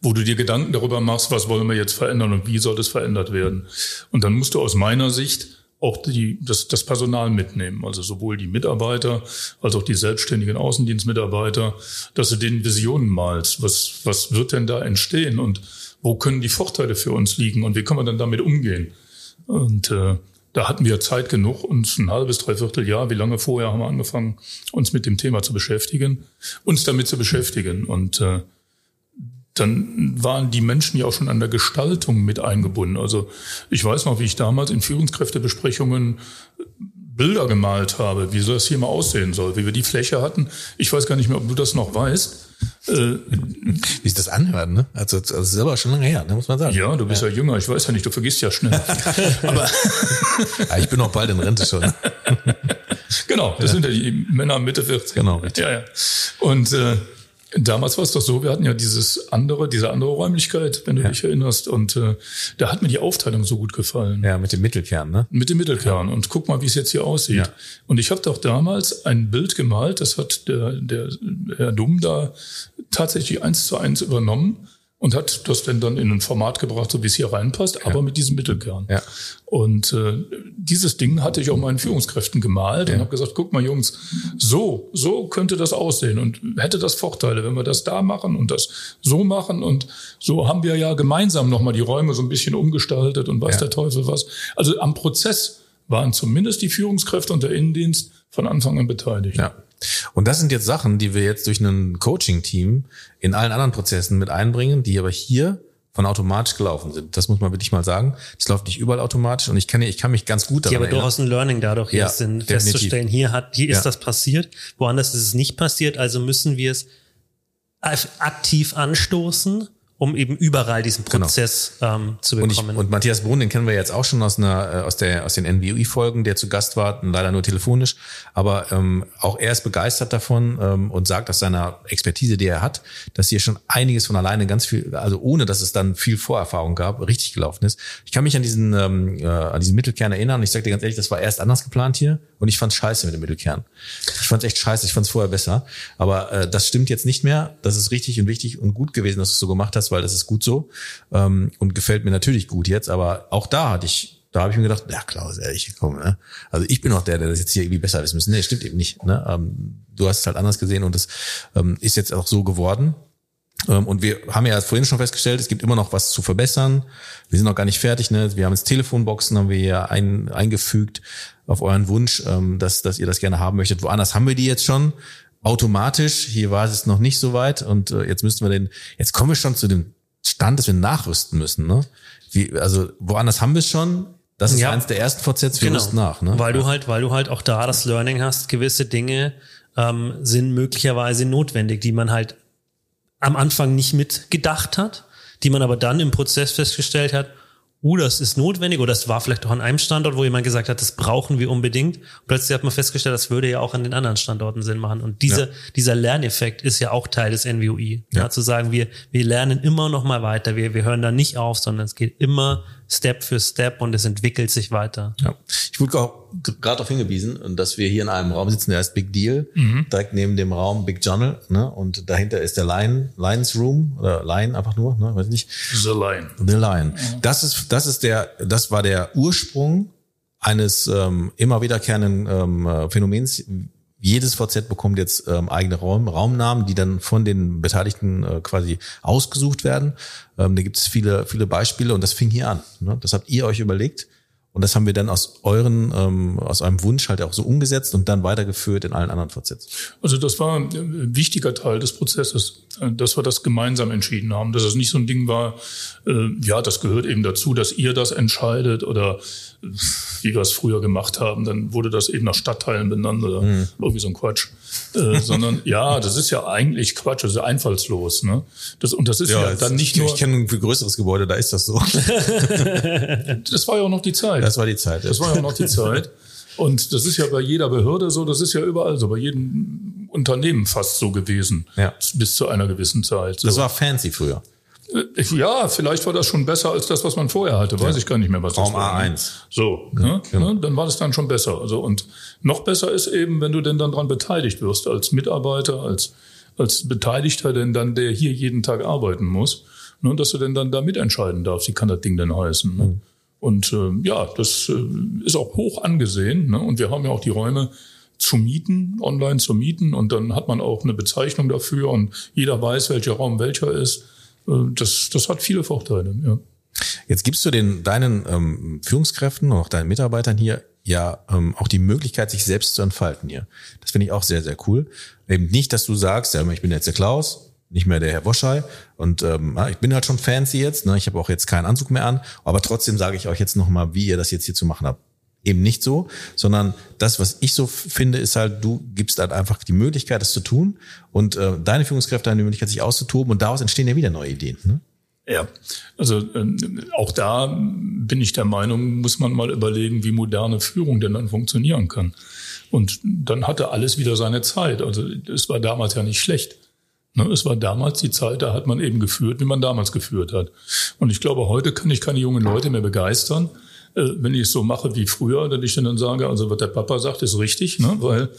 wo du dir Gedanken darüber machst, was wollen wir jetzt verändern und wie soll das verändert werden. Und dann musst du aus meiner Sicht auch die, das, das Personal mitnehmen, also sowohl die Mitarbeiter als auch die selbstständigen Außendienstmitarbeiter, dass du denen Visionen malst. Was, was wird denn da entstehen und wo können die Vorteile für uns liegen und wie können wir dann damit umgehen? Und äh, da hatten wir Zeit genug, uns ein halbes, dreiviertel Jahr, wie lange vorher haben wir angefangen, uns mit dem Thema zu beschäftigen, uns damit zu beschäftigen. Und äh, dann waren die Menschen ja auch schon an der Gestaltung mit eingebunden. Also ich weiß noch, wie ich damals in Führungskräftebesprechungen Bilder gemalt habe, wie so das hier mal aussehen soll, wie wir die Fläche hatten. Ich weiß gar nicht mehr, ob du das noch weißt. Äh, Wie sich das anhört, ne? Also, also das ist aber schon lange her, ne, muss man sagen. Ja, du bist ja. ja jünger, ich weiß ja nicht, du vergisst ja schnell. aber ja, ich bin auch bald in Rente schon. genau, das ja. sind ja die Männer Mitte 40. Genau, richtig. Ja, ja. Und äh, Damals war es doch so, wir hatten ja dieses andere, diese andere Räumlichkeit, wenn du ja. dich erinnerst. Und äh, da hat mir die Aufteilung so gut gefallen. Ja, mit dem Mittelkern, ne? Mit dem Mittelkern. Und guck mal, wie es jetzt hier aussieht. Ja. Und ich habe doch damals ein Bild gemalt, das hat der, der Herr Dumm da tatsächlich eins zu eins übernommen und hat das denn dann in ein Format gebracht, so wie es hier reinpasst, ja. aber mit diesem Mittelkern. Ja. Und äh, dieses Ding hatte ich auch meinen Führungskräften gemalt ja. und habe gesagt, guck mal Jungs, so, so könnte das aussehen und hätte das Vorteile, wenn wir das da machen und das so machen und so haben wir ja gemeinsam nochmal die Räume so ein bisschen umgestaltet und weiß der Teufel was. Also am Prozess waren zumindest die Führungskräfte und der Innendienst von Anfang an beteiligt. Ja. Und das sind jetzt Sachen, die wir jetzt durch ein Coaching-Team in allen anderen Prozessen mit einbringen, die aber hier von automatisch gelaufen sind. Das muss man wirklich mal sagen. Das läuft nicht überall automatisch und ich kann, ich kann mich ganz gut daran Die aber erinnern. durchaus ein Learning dadurch ja, ist, sind, festzustellen, hier hat, hier ist ja. das passiert, woanders ist es nicht passiert, also müssen wir es aktiv anstoßen um eben überall diesen genau. Prozess genau. ähm, zu bekommen. Und, ich, und Matthias Brun, den kennen wir jetzt auch schon aus einer äh, aus der aus den NWI-Folgen, der zu Gast war, leider nur telefonisch, aber ähm, auch er ist begeistert davon ähm, und sagt aus seiner Expertise, die er hat, dass hier schon einiges von alleine ganz viel, also ohne dass es dann viel Vorerfahrung gab, richtig gelaufen ist. Ich kann mich an diesen ähm, äh, an diesen Mittelkern erinnern. Ich sage dir ganz ehrlich, das war erst anders geplant hier und ich fand scheiße mit dem Mittelkern. Ich fand echt scheiße. Ich fand es vorher besser, aber äh, das stimmt jetzt nicht mehr. Das ist richtig und wichtig und gut gewesen, dass du es so gemacht hast weil das ist gut so ähm, und gefällt mir natürlich gut jetzt. Aber auch da hatte ich, da habe ich mir gedacht, ja Klaus, ehrlich, komm, ne? also ich bin auch der, der das jetzt hier irgendwie besser wissen müssen. Nee, stimmt eben nicht. Ne? Ähm, du hast es halt anders gesehen und es ähm, ist jetzt auch so geworden. Ähm, und wir haben ja vorhin schon festgestellt, es gibt immer noch was zu verbessern. Wir sind noch gar nicht fertig. Ne? Wir haben jetzt Telefonboxen, haben wir hier ein, eingefügt auf euren Wunsch, ähm, dass, dass ihr das gerne haben möchtet. Woanders haben wir die jetzt schon. Automatisch. Hier war es noch nicht so weit und äh, jetzt müssen wir den, jetzt kommen wir schon zu dem Stand, dass wir nachrüsten müssen. Ne? Wie, also woanders haben wir es schon. Das ist Ja. eins der ersten VZs, wir rüsten nach. Ne? Weil du halt, weil du halt auch da das Learning hast, gewisse Dinge ähm, sind möglicherweise notwendig, die man halt am Anfang nicht mitgedacht hat, die man aber dann im Prozess festgestellt hat, uh, das ist notwendig oder das war vielleicht auch an einem Standort, wo jemand gesagt hat, das brauchen wir unbedingt. Und plötzlich hat man festgestellt, das würde ja auch an den anderen Standorten Sinn machen. Und diese, Ja. dieser Lerneffekt ist ja auch Teil des NWOI. Ja. Ja. zu sagen, wir, wir lernen immer noch mal weiter, wir, wir hören da nicht auf, sondern es geht immer Step für Step und es entwickelt sich weiter. Ja. Ich wurde auch gerade darauf hingewiesen, dass wir hier in einem Raum sitzen, der heißt Big Deal, direkt neben dem Raum Big Journal, ne? Und dahinter ist der Lion, Lions Room oder Lion einfach nur, ne? Weiß ich nicht. The Line. The Lion. Das ist, das ist der, das war der Ursprung eines ähm, immer wiederkehrenden ähm, äh, Phänomens. Jedes VZ bekommt jetzt ähm, eigene Raum, Raumnamen, die dann von den Beteiligten äh, quasi ausgesucht werden. Ähm, da gibt es viele, viele Beispiele und das fing hier an. Ne? Das habt ihr euch überlegt und das haben wir dann aus euren, ähm, aus eurem Wunsch halt auch so umgesetzt und dann weitergeführt in allen anderen VZs. Also das war ein wichtiger Teil des Prozesses, dass wir das gemeinsam entschieden haben, dass es nicht so ein Ding war, äh, ja, das gehört eben dazu, dass ihr das entscheidet oder äh, wie wir es früher gemacht haben, dann wurde das eben nach Stadtteilen benannt oder irgendwie so ein Quatsch. Äh, sondern ja, das ist ja eigentlich Quatsch, das ist ja einfallslos. Ne? Das, und das ist ja, dann nicht ich, nur, ich kenne ein viel größeres Gebäude, da ist das so. das war ja auch noch die Zeit. Das war die Zeit. Das war ja noch die Zeit. Und das ist ja bei jeder Behörde so, das ist ja überall so, bei jedem Unternehmen fast so gewesen. Ja. Bis zu einer gewissen Zeit. So. Das war fancy früher. Äh, ja, vielleicht war das schon besser als das, was man vorher hatte. Weiß ich gar nicht mehr, was Raum das war. A1. So, ne? ne? dann war das dann schon besser. Also und noch besser ist eben, wenn du denn dann dran beteiligt wirst als Mitarbeiter, als als Beteiligter, denn dann der hier jeden Tag arbeiten muss, ne? dass du denn dann da mitentscheiden darfst, wie kann das Ding denn heißen. Ne? Und äh, ja, das äh, ist auch hoch angesehen. Ne? Und wir haben ja auch die Räume zu mieten, online zu mieten. Und dann hat man auch eine Bezeichnung dafür und jeder weiß, welcher Raum welcher ist. Äh, das, das hat viele Vorteile. Ja. Jetzt gibst du den deinen ähm, Führungskräften und auch deinen Mitarbeitern hier ja ähm, auch die Möglichkeit, sich selbst zu entfalten hier. Das finde ich auch sehr, sehr cool. Eben nicht, dass du sagst, ja, ich bin jetzt der Klaus, nicht mehr der Herr Woschei und ähm, ich bin halt schon fancy jetzt, ne? ich habe auch jetzt keinen Anzug mehr an, aber trotzdem sage ich euch jetzt nochmal, wie ihr das jetzt hier zu machen habt. Eben nicht so, sondern das, was ich so finde, ist halt, du gibst halt einfach die Möglichkeit, das zu tun und äh, deine Führungskräfte haben die Möglichkeit, sich auszutoben und daraus entstehen ja wieder neue Ideen. Ne? Ja, also ähm, auch da bin ich der Meinung, muss man mal überlegen, wie moderne Führung denn dann funktionieren kann. Und dann hatte alles wieder seine Zeit. Also es war damals ja nicht schlecht. Ne, Es war damals die Zeit, da hat man eben geführt, wie man damals geführt hat. Und ich glaube, heute kann ich keine jungen Leute mehr begeistern, äh, wenn ich es so mache wie früher, dass ich dann sage, also was der Papa sagt, ist richtig, ne? weil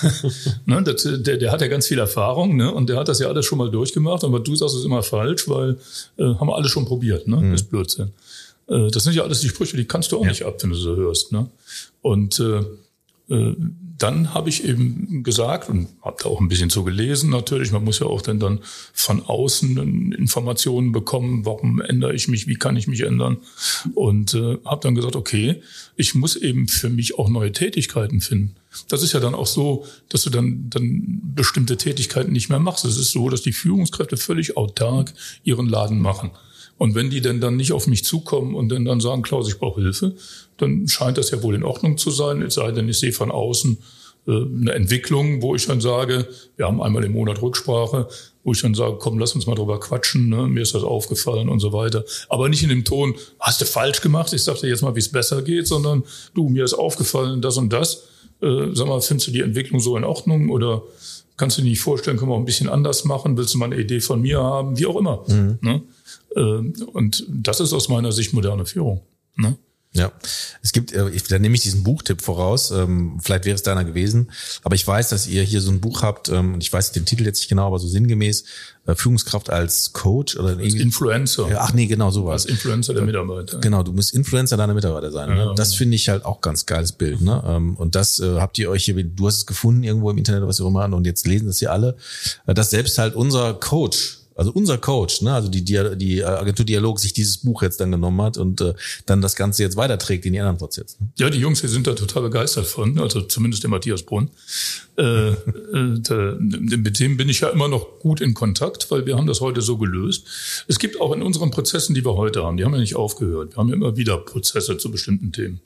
ne, das, der, der hat ja ganz viel Erfahrung ne? und der hat das ja alles schon mal durchgemacht. Und was du sagst, ist immer falsch, weil äh, haben wir alle schon probiert. Ne? Das ist Blödsinn. Äh, das sind ja alles die Sprüche, die kannst du auch nicht ab, wenn du so hörst. Ne? Und äh, äh, dann habe ich eben gesagt und habe da auch ein bisschen zu gelesen natürlich. Man muss ja auch dann, dann von außen Informationen bekommen, warum ändere ich mich, wie kann ich mich ändern. Und äh, habe dann gesagt, okay, ich muss eben für mich auch neue Tätigkeiten finden. Das ist ja dann auch so, dass du dann, dann bestimmte Tätigkeiten nicht mehr machst. Es ist so, dass die Führungskräfte völlig autark ihren Laden machen. Und wenn die denn dann nicht auf mich zukommen und dann, dann sagen, Klaus, ich brauche Hilfe, dann scheint das ja wohl in Ordnung zu sein. Es sei denn, ich sehe von außen äh, eine Entwicklung, wo ich dann sage, wir haben einmal im Monat Rücksprache, wo ich dann sage, komm, lass uns mal drüber quatschen, ne? mir ist das aufgefallen und so weiter. Aber nicht in dem Ton, hast du falsch gemacht, ich sag dir jetzt mal, wie es besser geht, sondern du, mir ist aufgefallen, das und das. Äh, sag mal, findest du die Entwicklung so in Ordnung oder kannst du dir nicht vorstellen, können wir auch ein bisschen anders machen, willst du mal eine Idee von mir haben, wie auch immer. Ne? Äh, Und das ist aus meiner Sicht moderne Führung. Ne? Ja, es gibt, äh, ich, da nehme ich diesen Buchtipp voraus. Ähm, vielleicht wäre es deiner gewesen, aber ich weiß, dass ihr hier so ein Buch habt. Ähm, und ich weiß den Titel jetzt nicht genau, aber so sinngemäß äh, Führungskraft als Coach oder Als. Influencer. Ach nee, genau sowas. Als Influencer der Mitarbeiter. Genau, du musst Influencer deiner Mitarbeiter sein. Ne? Ja. Das finde ich halt auch ganz geiles Bild. Ne? Ähm, Und das äh, habt ihr euch hier, du hast es gefunden irgendwo im Internet oder was auch immer, und jetzt lesen das hier alle, äh, dass selbst halt unser Coach also unser Coach, ne, also die, die, die Agentur Dialog sich dieses Buch jetzt dann genommen hat und äh, dann das Ganze jetzt weiterträgt in die anderen Prozesse. Ne? Ja, die Jungs hier sind da total begeistert von, also zumindest der Matthias Brunn. Äh, äh, mit dem bin ich ja immer noch gut in Kontakt, weil wir haben das heute so gelöst. Es gibt auch in unseren Prozessen, die wir heute haben, die haben ja nicht aufgehört. Wir haben ja immer wieder Prozesse zu bestimmten Themen.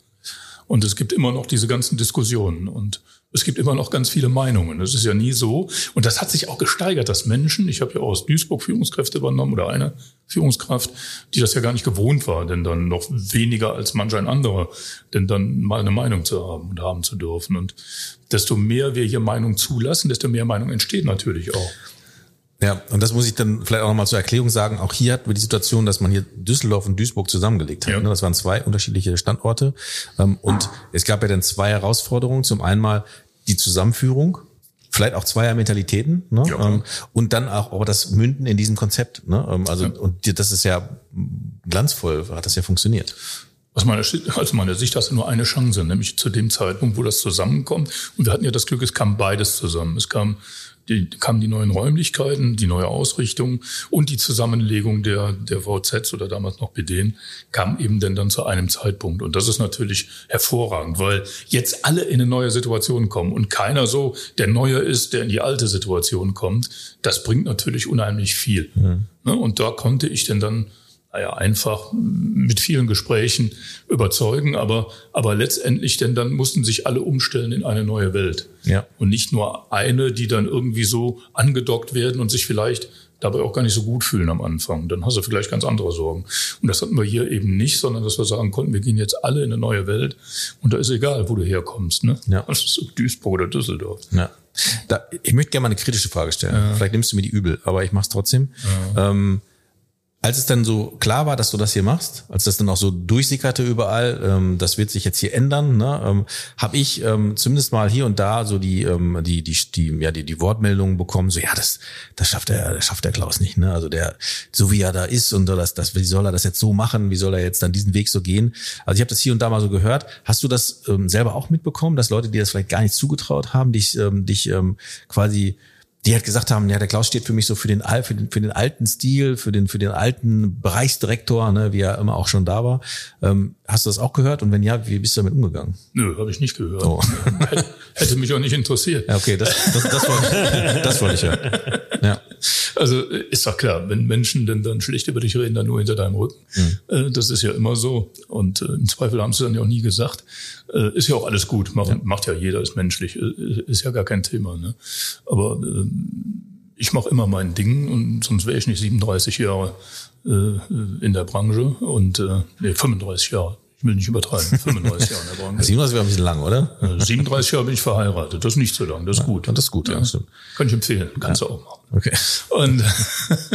Und es gibt immer noch diese ganzen Diskussionen und es gibt immer noch ganz viele Meinungen. Das ist ja nie so. Und das hat sich auch gesteigert, dass Menschen, ich habe ja auch aus Duisburg Führungskräfte übernommen oder eine Führungskraft, die das ja gar nicht gewohnt war, denn dann noch weniger als manch ein anderer, denn dann mal eine Meinung zu haben und haben zu dürfen. Und desto mehr wir hier Meinung zulassen, desto mehr Meinung entsteht natürlich auch. Ja, und das muss ich dann vielleicht auch nochmal zur Erklärung sagen. Auch hier hatten wir die Situation, dass man hier Düsseldorf und Duisburg zusammengelegt hat. Ja. Ne? Das waren zwei unterschiedliche Standorte. Ähm, und es gab ja dann zwei Herausforderungen. Zum einen mal die Zusammenführung, vielleicht auch zweier Mentalitäten, ne? Ja. Ähm, und dann auch aber das Münden in diesem Konzept. Ne? Ähm, also ja. und das ist ja glanzvoll, hat das ja funktioniert. Aus meiner, aus meiner Sicht hast du nur eine Chance, nämlich zu dem Zeitpunkt, wo das zusammenkommt. Und wir hatten ja das Glück, es kam beides zusammen. Es kam die, kamen die neuen Räumlichkeiten, die neue Ausrichtung und die Zusammenlegung der, der VZs oder damals noch BDen kam eben denn dann zu einem Zeitpunkt. Und das ist natürlich hervorragend, weil jetzt alle in eine neue Situation kommen und keiner so der Neue ist, der in die alte Situation kommt. Das bringt natürlich unheimlich viel. Mhm. Und da konnte ich denn dann naja, einfach mit vielen Gesprächen überzeugen, aber, aber letztendlich denn dann mussten sich alle umstellen in eine neue Welt. Ja. Und nicht nur eine, die dann irgendwie so angedockt werden und sich vielleicht dabei auch gar nicht so gut fühlen am Anfang. Dann hast du vielleicht ganz andere Sorgen. Und das hatten wir hier eben nicht, sondern dass wir sagen konnten, wir gehen jetzt alle in eine neue Welt und da ist egal, wo du herkommst. Ne? Ja. Das ist Duisburg oder Düsseldorf. Ja. Da, ich möchte gerne mal eine kritische Frage stellen. Ja. Vielleicht nimmst du mir die übel, aber ich mache es trotzdem. Ja. Ähm, als es dann so klar war, dass du das hier machst, als das dann auch so durchsickerte überall, ähm, das wird sich jetzt hier ändern, ne, ähm, habe ich ähm, zumindest mal hier und da so die ähm, die die die ja die die Wortmeldungen bekommen, so ja das das schafft er das schafft der Klaus nicht, ne, also der so wie er da ist und das das wie soll er das jetzt so machen, wie soll er jetzt dann diesen Weg so gehen? Also ich habe das hier und da mal so gehört. Hast du das ähm, selber auch mitbekommen, dass Leute, die das vielleicht gar nicht zugetraut haben, dich ähm, dich ähm, quasi die halt gesagt haben, ja, der Klaus steht für mich so für den, für den, für den alten Stil, für den, für den alten Bereichsdirektor, ne, wie er immer auch schon da war. Ähm, hast du das auch gehört? Und wenn ja, wie bist du damit umgegangen? Nö, habe ich nicht gehört. Oh. Hätte mich auch nicht interessiert. Ja, okay, das, das, das, wollte, das wollte ich ja. ja. Also ist doch klar, wenn Menschen denn dann schlecht über dich reden, dann nur hinter deinem Rücken. Mhm. das ist ja immer so. Und äh, im Zweifel haben sie dann ja auch nie gesagt. Äh, ist ja auch alles gut, macht ja, macht ja jeder, ist menschlich, ist ja gar kein Thema. Ne? Aber ich mache immer mein Ding und sonst wäre ich nicht 37 Jahre in der Branche und nee, 35 Jahre ich will nicht übertreiben, 35 Jahre in der Branche. 37 wäre ein bisschen lang, oder? 37 Jahre bin ich verheiratet, das ist nicht so lang, das ist gut. Ja, das ist gut, ja. ja stimmt. Kann ich empfehlen, kannst ja. du auch machen. Okay. Und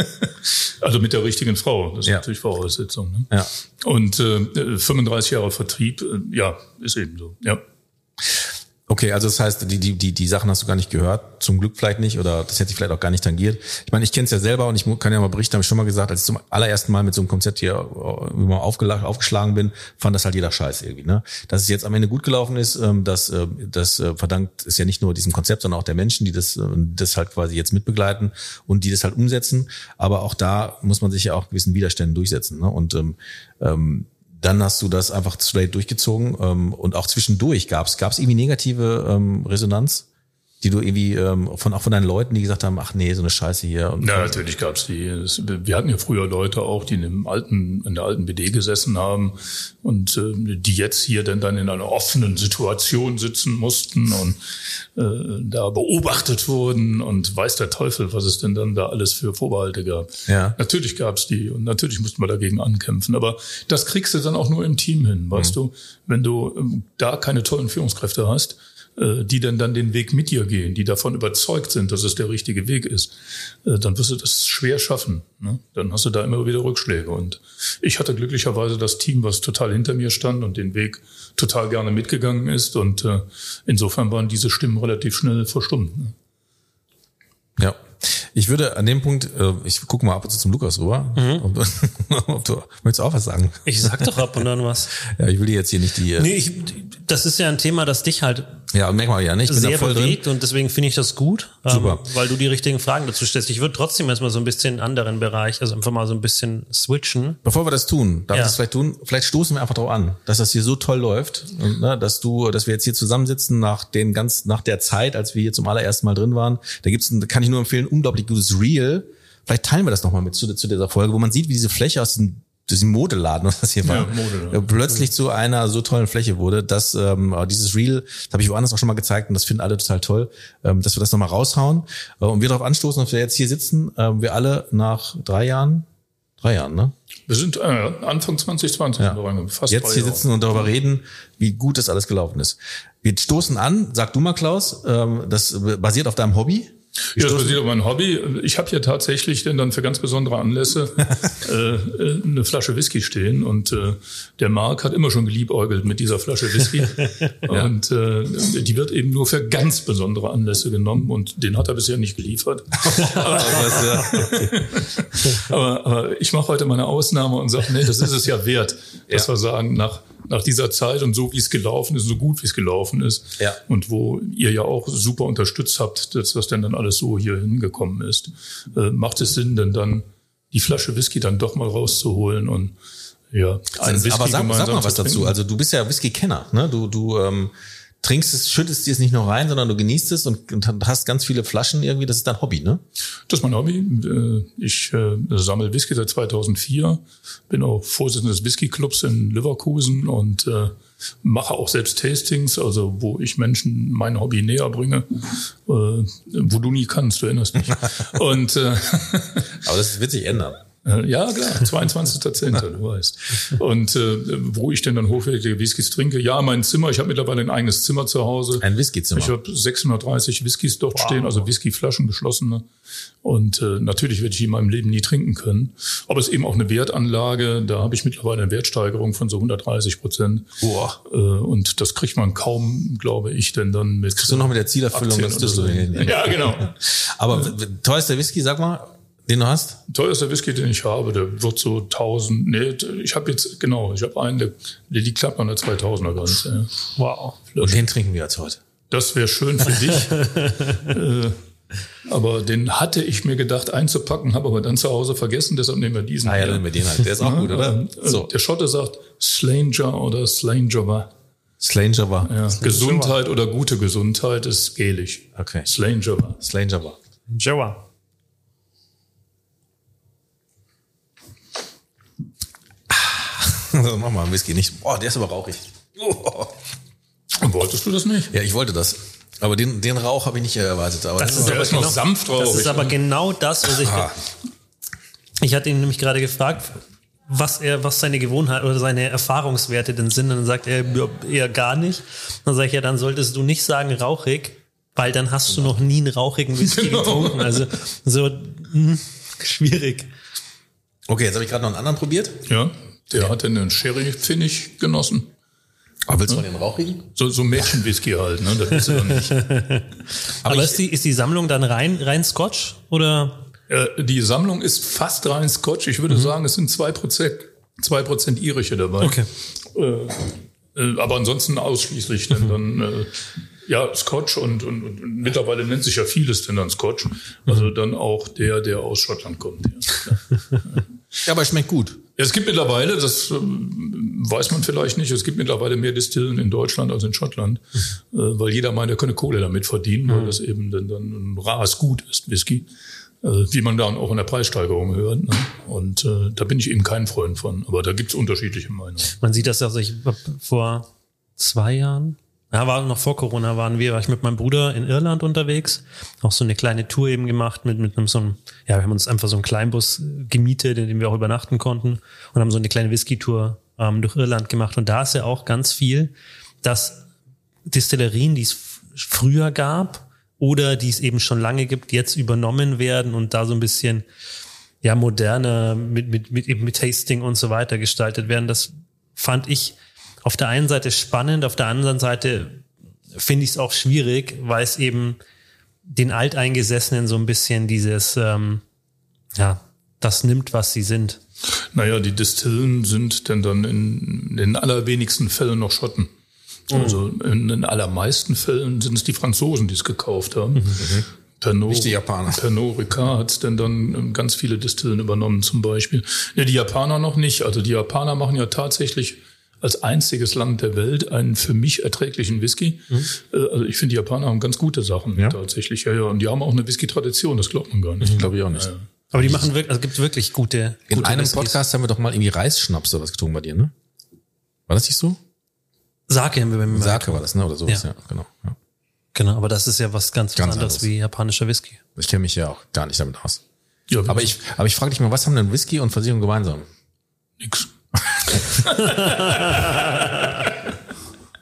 also mit der richtigen Frau, das ist ja. natürlich Voraussetzung. Ne? Ja. Und äh, 35 Jahre Vertrieb, äh, ja, ist eben so, ja. Okay, also das heißt, die, die, die, die Sachen hast du gar nicht gehört, zum Glück vielleicht nicht, oder das hätte ich vielleicht auch gar nicht tangiert. Ich meine, ich kenne es ja selber und ich kann ja mal berichten, habe ich schon mal gesagt, als ich zum allerersten Mal mit so einem Konzept hier immer aufgeschlagen bin, fand das halt jeder Scheiß irgendwie. Ne? Dass es jetzt am Ende gut gelaufen ist, ähm, das, äh, das äh, verdankt ist ja nicht nur diesem Konzept, sondern auch der Menschen, die das, äh, das halt quasi jetzt mitbegleiten und die das halt umsetzen. Aber auch da muss man sich ja auch gewissen Widerständen durchsetzen. Ne? Und ähm, ähm dann hast du das einfach straight durchgezogen ähm, und auch zwischendurch gab es irgendwie negative ähm, Resonanz? Die du irgendwie ähm, von auch von deinen Leuten, die gesagt haben, ach nee, so eine Scheiße hier. Und ja, natürlich gab's die. Das, wir hatten ja früher Leute auch, die in dem alten, in der alten BD gesessen haben und äh, die jetzt hier dann dann in einer offenen Situation sitzen mussten und äh, da beobachtet wurden und weiß der Teufel, was es denn dann da alles für Vorbehalte gab. Ja. Natürlich gab's die und natürlich mussten wir dagegen ankämpfen. Aber das kriegst du dann auch nur im Team hin, weißt mhm. du, wenn du ähm, da keine tollen Führungskräfte hast äh, die dann dann den Weg mit dir gehen, die davon überzeugt sind, dass es der richtige Weg ist, äh, dann wirst du das schwer schaffen. Ne? Dann hast du da immer wieder Rückschläge. Und ich hatte glücklicherweise das Team, was total hinter mir stand und den Weg total gerne mitgegangen ist. Und äh, insofern waren diese Stimmen relativ schnell verstummt. Ne? Ja. Ich würde an dem Punkt, ich gucke mal ab und zu zum Lukas rüber, mhm. ob, du, ob du möchtest auch was sagen. Ich sag doch ab und an was. ja, ich will dir jetzt hier nicht die. Nee, ich, das ist ja ein Thema, das dich halt Ja, merk mal, ja, nicht? Ich bin sehr da voll bewegt drin. und deswegen finde ich das gut, Super. Ähm, weil du die richtigen Fragen dazu stellst. Ich würde trotzdem erstmal so ein bisschen in einen anderen Bereich, also einfach mal so ein bisschen switchen. Bevor wir das tun, darf Ja. ich das vielleicht tun? Vielleicht stoßen wir einfach drauf an, dass das hier so toll läuft, und, ne, dass du, dass wir jetzt hier zusammensitzen nach den ganz, nach der Zeit, als wir hier zum allerersten Mal drin waren. Da gibt's, kann ich nur empfehlen, unglaublich gutes Reel. Vielleicht teilen wir das nochmal mit zu, zu dieser Folge, wo man sieht, wie diese Fläche aus dem diesem Modeladen, was das hier war, Modeladen. äh, plötzlich zu einer so tollen Fläche wurde, dass ähm, dieses Reel, das habe ich woanders auch schon mal gezeigt und das finden alle total toll, ähm, dass wir das nochmal raushauen äh, und wir darauf anstoßen, dass wir jetzt hier sitzen, ähm, wir alle nach drei Jahren, drei Jahren, ne? Wir sind äh, Anfang 2020 Ja. reingekommen, fast Jetzt hier Jahre. sitzen und darüber reden, wie gut das alles gelaufen ist. Wir stoßen an, sag du mal, Klaus, ähm, das basiert auf deinem Hobby. Ja, das basiert auf meinem Hobby. Ich habe hier tatsächlich denn dann für ganz besondere Anlässe äh, äh, eine Flasche Whisky stehen und äh, der Marc hat immer schon geliebäugelt mit dieser Flasche Whisky und äh, die wird eben nur für ganz besondere Anlässe genommen und den hat er bisher nicht geliefert. aber, aber ich mache heute mal eine Ausnahme und sage, nee, das ist es ja wert, dass Ja. wir sagen, nach, nach dieser Zeit und so wie es gelaufen ist, so gut wie es gelaufen ist Ja. und wo ihr ja auch super unterstützt habt, dass das denn dann alles so hier hingekommen ist, äh, macht es Sinn, denn dann die Flasche Whisky dann doch mal rauszuholen und ja, einen Whisky Aber sag, sag mal was zu dazu. Also du bist ja Whisky-Kenner, ne? Du, du ähm, trinkst es, schüttest dir es nicht nur rein, sondern du genießt es und, und hast ganz viele Flaschen irgendwie. Das ist dein Hobby, ne? Das ist mein Hobby. Äh, Ich äh, sammle Whisky seit 2004, bin auch Vorsitzender des Whisky-Clubs in Leverkusen und äh, mache auch selbst Tastings, also wo ich Menschen mein Hobby näher bringe, äh, wo du nie kannst, du erinnerst dich. Und äh, Aber das wird sich ändern. Äh, Ja, klar, 22.10., du weißt. Und äh, wo ich denn dann hochwertige Whiskys trinke? Ja, mein Zimmer, ich habe mittlerweile ein eigenes Zimmer zu Hause. Ein Whiskyzimmer. Ich habe 630 Whiskys dort stehen, also Whiskyflaschen geschlossene. Und äh, natürlich werde ich die in meinem Leben nie trinken können. Aber es ist eben auch eine Wertanlage. Da habe ich mittlerweile eine Wertsteigerung von so 130 Prozent. Boah. Äh, und das kriegt man kaum, glaube ich, denn dann mit. Kriegst du noch mit der Zielerfüllung das so. Ja, genau. Aber teuerster Whisky, sag mal, den du hast? Teuerster Whisky, den ich habe, der wird so 1000. Nee, ich habe jetzt, genau, ich habe einen, der, der liegt knapp an der 2000er Grenze. Ja. Wow. Und den trinken wir jetzt heute. Das wäre schön für dich. äh, aber den hatte ich mir gedacht einzupacken, habe aber dann zu Hause vergessen, deshalb nehmen wir diesen. Ah ja, dann mit den halt. Der ist auch gut, oder? Äh, So, Der Schotte sagt Slanger oder Slanger. Slanger war. Ja. Gesundheit oder gute Gesundheit ist gälisch. Okay. Slanger. Slanger war. Joa. So, mach mal einen Whisky nicht. Boah, der ist aber rauchig. Oh. Und wolltest du das nicht? Ja, ich wollte das. Aber den, den Rauch habe ich nicht erwartet. Aber Das ist Der aber ist noch genau- sanft Das rauchig. ist aber genau das, was ich. Ah. Ich hatte ihn nämlich gerade gefragt, was er, was seine Gewohnheit oder seine Erfahrungswerte denn sind. Und dann sagt er eher gar nicht. Dann sage ich ja, dann solltest du nicht sagen rauchig, weil dann hast du noch nie einen rauchigen Whisky Genau. getrunken. Also so mh, schwierig. Okay, jetzt habe ich gerade noch einen anderen probiert. Ja, der hat einen Sherry-Finish genossen. Aber willst du mal den rauchigen? So, so Mädchenwhisky halt, ne? Das ist ja nicht. Aber, ich- ist, die, ist die Sammlung dann rein, rein Scotch? Oder? Äh, Die Sammlung ist fast rein Scotch. Ich würde sagen, es sind zwei Prozent, zwei Prozent irische dabei. Okay. Äh, äh, aber ansonsten ausschließlich denn dann äh, ja Scotch und, und, und mittlerweile nennt sich ja vieles denn dann Scotch. Also dann auch der, der aus Schottland kommt. Ja. Ja, aber es schmeckt gut. Es gibt mittlerweile, das ähm, weiß man vielleicht nicht, es gibt mittlerweile mehr Distillen in Deutschland als in Schottland, äh, weil jeder meint, er könne Kohle damit verdienen, weil das eben dann, dann ein rares Gut ist, Whisky, äh, wie man dann auch in der Preissteigerung hört. Ne? Und äh, da bin ich eben kein Freund von, aber da gibt's unterschiedliche Meinungen. Man sieht das ja, also ich vor zwei Jahren, ja, war noch vor Corona waren wir, war ich mit meinem Bruder in Irland unterwegs, auch so eine kleine Tour eben gemacht mit, mit einem so einem, ja, wir haben uns einfach so einen Kleinbus gemietet, in dem wir auch übernachten konnten und haben so eine kleine Whisky-Tour ähm, durch Irland gemacht und da ist ja auch ganz viel, dass Distillerien, die es früher gab oder die es eben schon lange gibt, jetzt übernommen werden und da so ein bisschen ja moderner mit, mit, mit, eben mit Tasting und so weiter gestaltet werden. Das fand ich auf der einen Seite spannend, auf der anderen Seite finde ich es auch schwierig, weil es eben den Alteingesessenen so ein bisschen dieses, ähm, ja, das nimmt, was sie sind. Naja, die Distillen sind denn dann in, den allerwenigsten Fällen noch Schotten. Also in den allermeisten Fällen sind es die Franzosen, die es gekauft haben. Pernod, Nicht die Japaner. Pernod Ricard hat dann dann ähm, ganz viele Distillen übernommen zum Beispiel. Ne, die Japaner noch nicht. Also die Japaner machen ja tatsächlich als einziges Land der Welt einen für mich erträglichen Whisky. Äh, Also ich finde, die Japaner haben ganz gute Sachen Ja? tatsächlich. Ja, ja. Und die haben auch eine Whisky-Tradition, das glaubt man gar nicht. Glaube ich auch nicht. Aber die machen wirklich, also es gibt wirklich gute, In gute einem Whiskys. Podcast haben wir doch mal irgendwie Reisschnaps oder was getrunken bei dir, ne? War das nicht so? Sake haben wir beim Sake war das, ne? Oder sowas, ja, Ja. genau. Ja. Genau, aber das ist ja was ganz, Ganz anderes anderes. wie japanischer Whisky. Ich kenne mich ja auch gar nicht damit aus. Ja, Aber ich, aber ich frage dich mal, was haben denn Whisky und Versicherung gemeinsam? nix.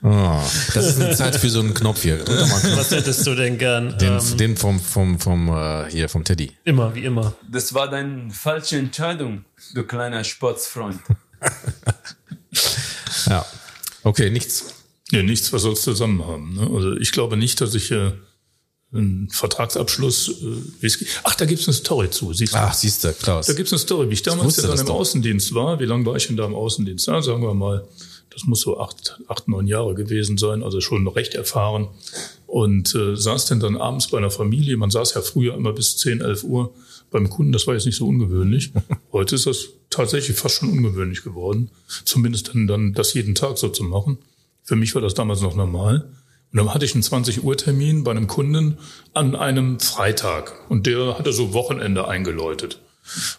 Oh, das ist eine Zeit für so einen Knopf hier. Einen Knopf. Was hättest du denn gern? Den, ähm, den vom, vom, vom, äh, hier, vom Teddy. immer, wie immer. Das war deine falsche Entscheidung, du kleiner Sportsfreund. Ja. Okay, nichts. Nee, nichts, was soll es zusammen haben. Ne? Also ich glaube nicht, dass ich äh, einen Vertragsabschluss äh. Ach, da gibt's eine Story zu. Siehst du? Ach, siehst du, Klaus. Da gibt's eine Story, wie ich damals ja dann im doch. Außendienst war. Wie lange war ich denn da im Außendienst? Ja, sagen wir mal, das muss so acht, acht, neun Jahre gewesen sein, also schon recht erfahren. Und äh, saß denn dann abends bei einer Familie. Man saß ja früher immer bis 10, 11 Uhr beim Kunden. Das war jetzt nicht so ungewöhnlich. Heute ist das tatsächlich fast schon ungewöhnlich geworden. Zumindest dann, dann das jeden Tag so zu machen. Für mich war das damals noch normal. Und dann hatte ich einen 20 Uhr Termin bei einem Kunden an einem Freitag. Und der hatte so Wochenende eingeläutet.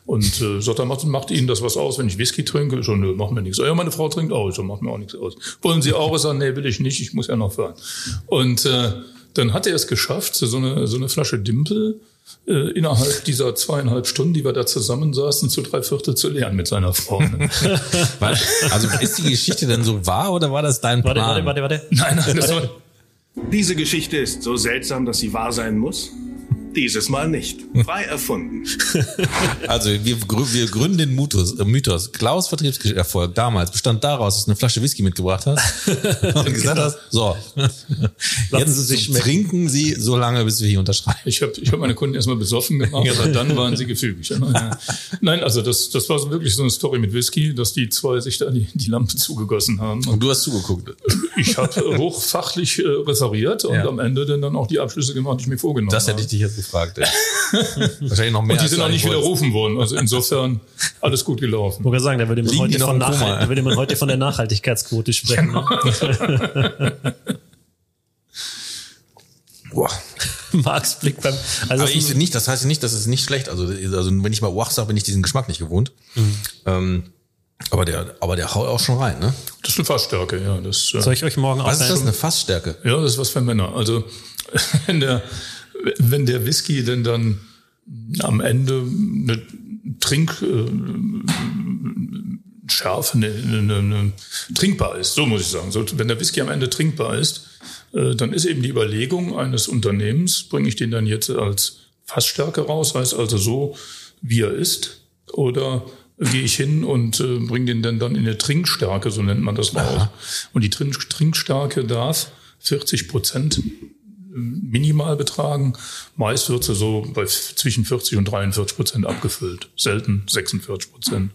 Und äh, sagt, er, macht, macht Ihnen das was aus, wenn ich Whisky trinke? Ich so, nö, macht mir nichts. Ja, meine Frau trinkt auch. Ich so, macht mir auch nichts aus. Wollen Sie auch? Ich sag, nee, will ich nicht, ich muss ja noch fahren. Und äh, dann hat er es geschafft, so eine, so eine Flasche Dimpel äh, innerhalb dieser zweieinhalb Stunden, die wir da zusammensaßen, zu drei Viertel zu leeren mit seiner Frau. Ne? Weil- Also ist die Geschichte denn so wahr oder war das dein Warte, Plan? warte, warte, warte. nein, nein, das war, Diese Geschichte ist so seltsam, dass sie wahr sein muss. Dieses Mal nicht. Frei erfunden. Also wir, wir gründen den Mythos. Äh, Mythos. Klaus Vertriebserfolg damals bestand daraus, dass du eine Flasche Whisky mitgebracht hast und gesagt hast, so, jetzt Sie sich trinken Sie so lange, bis wir hier unterschreiben. Ich habe ich hab meine Kunden erstmal besoffen gemacht, aber dann waren sie gefügig. Nein, also das, das war so wirklich so eine Story mit Whisky, dass die zwei sich da die, die Lampe zugegossen haben. Und du hast zugeguckt. Ich habe hochfachlich äh, referiert und Ja. am Ende dann, dann auch die Abschlüsse gemacht, die ich mir vorgenommen Das hätte habe. ich dich jetzt gefragt. Ey. Wahrscheinlich noch mehr. und die sind auch nicht widerrufen worden. Also insofern alles gut gelaufen. Ich wollte sagen, da würde man, heute noch von? Nachhalt, da würde man heute von der Nachhaltigkeitsquote sprechen. Ne? Boah. Marks Blick beim. Also Aber das ich nicht, das heißt nicht, dass es nicht schlecht. Also, also wenn ich mal Wach sage, bin ich diesen Geschmack nicht gewohnt. Mhm. Ähm, aber der, aber der haut auch schon rein, ne? Das ist eine Fassstärke, ja. Das, äh, soll ich euch morgen auch Was ist das? ein- Eine Fassstärke? Ja, das ist was für Männer. Also wenn der, wenn der Whisky denn dann am Ende eine Trink äh, Schärfe, eine, eine, eine, trinkbar ist, so muss ich sagen. So, wenn der Whisky am Ende trinkbar ist, äh, dann ist eben die Überlegung eines Unternehmens, bringe ich den dann jetzt als Fassstärke raus, heißt also so, wie er ist, oder gehe ich hin und äh, bringe den dann, dann in der Trinkstärke, so nennt man das raus. Und die Trink Trinkstärke darf 40 Prozent minimal betragen. Meist wird sie so bei zwischen 40 und 43 Prozent abgefüllt. Selten 46 Prozent.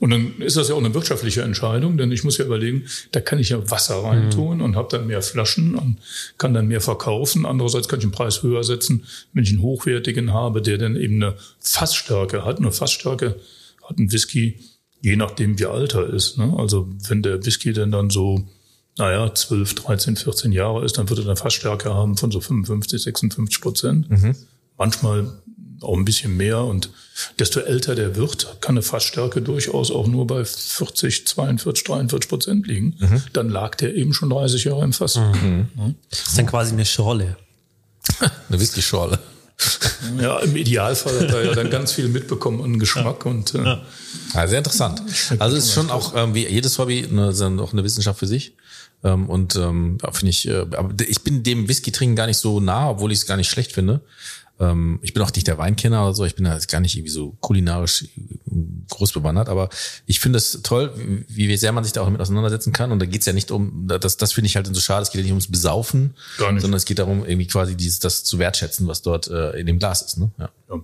Und dann ist das ja auch eine wirtschaftliche Entscheidung, denn ich muss ja überlegen, da kann ich ja Wasser reintun und habe dann mehr Flaschen und kann dann mehr verkaufen. Andererseits kann ich den Preis höher setzen, wenn ich einen hochwertigen habe, der dann eben eine Fassstärke hat. Eine Fassstärke hat ein Whisky, je nachdem wie alt er ist. Ne? Also wenn der Whisky dann dann so naja, 12, 13, 14 Jahre ist, dann wird er eine Fassstärke haben von so 55, 56 Prozent. Manchmal auch ein bisschen mehr. Und desto älter der wird, kann eine Fassstärke durchaus auch nur bei 40, 42, 43 Prozent liegen. Dann lag der eben schon 30 Jahre im Fass. Das ist dann quasi eine Schorle. Eine Whisky-Schorle. Ja, im Idealfall hat er ja dann ganz viel mitbekommen an Geschmack und äh, Ja, sehr interessant. Also es ist schon auch ähm, wie jedes Hobby eine, ist dann auch eine Wissenschaft für sich. Ähm, und ähm, ja, finde ich, äh, aber ich bin dem Whisky-Trinken gar nicht so nah, obwohl ich es gar nicht schlecht finde. Ähm, ich bin auch nicht der Weinkenner oder so, ich bin da jetzt gar nicht irgendwie so kulinarisch groß bewandert, aber ich finde es toll, wie, wie sehr man sich da auch damit auseinandersetzen kann. Und da geht's ja nicht um, das, das finde ich halt so schade, es geht ja nicht ums Besaufen, Gar nicht. sondern es geht darum, irgendwie quasi dieses, das zu wertschätzen, was dort äh, in dem Glas ist. Ne? Ja. Ja.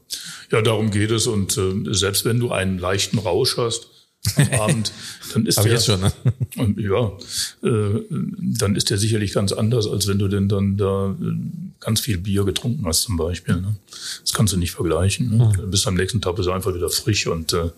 ja, darum geht es. Und äh, selbst wenn du einen leichten Rausch hast, am Abend, dann ist der, jetzt schon, ne? Ja, äh, dann ist der sicherlich ganz anders, als wenn du denn dann da äh, ganz viel Bier getrunken hast zum Beispiel. Ne? Das kannst du nicht vergleichen. Ne? Du bist am nächsten Tag bist du einfach wieder frisch und äh,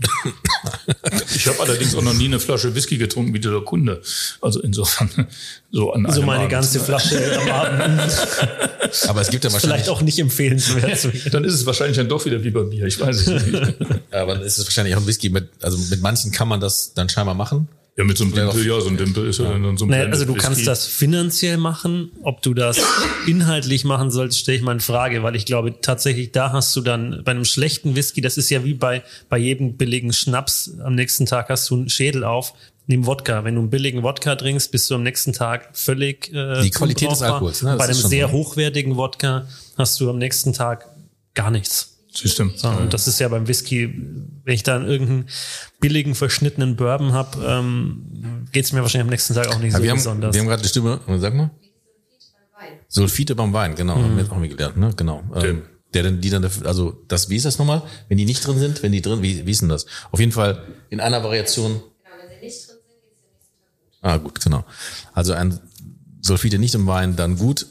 ich habe allerdings auch noch nie eine Flasche Whisky getrunken wie dieser Kunde. Also insofern so an So meine Abend. ganze Flasche am Abend. Aber es gibt ja wahrscheinlich, Vielleicht auch nicht empfehlenswert. Dann ist es wahrscheinlich dann doch wieder wie bei mir. Ich weiß es nicht. aber es ist wahrscheinlich auch ein Whisky mit, also mit manchen kann man das dann scheinbar machen. Ja, mit so einem Dimpel, ja, so ein Dimpel ist ja dann so ein Naja, also du Whisky. kannst das finanziell machen. Ob du das inhaltlich machen sollst, stelle ich mal in Frage, weil ich glaube tatsächlich, da hast du dann bei einem schlechten Whisky, das ist ja wie bei, bei jedem billigen Schnaps, am nächsten Tag hast du einen Schädel auf. Nimm Wodka. Wenn du einen billigen Wodka trinkst, bist du am nächsten Tag völlig äh, Die Qualität des. Alkohols, ne? Das Bei einem sehr so. hochwertigen Wodka hast du am nächsten Tag gar nichts. System. So, und das ist ja beim Whisky, wenn ich dann irgendeinen billigen, verschnittenen Bourbon habe, ähm, geht's mir wahrscheinlich am nächsten Tag auch nicht Ja, so wir, haben, besonders. wir haben gerade die Stimme, sag mal. Sulfite beim Wein, genau, haben wir jetzt auch mal gelernt, ne? Genau. Ähm, der dann, die dann, also das, wie ist das nochmal? Wenn die nicht drin sind, wenn die drin, wie, wie ist denn das? Auf jeden Fall in einer Variation. Ah, gut, genau. Also ein Sulfite nicht im Wein, dann gut.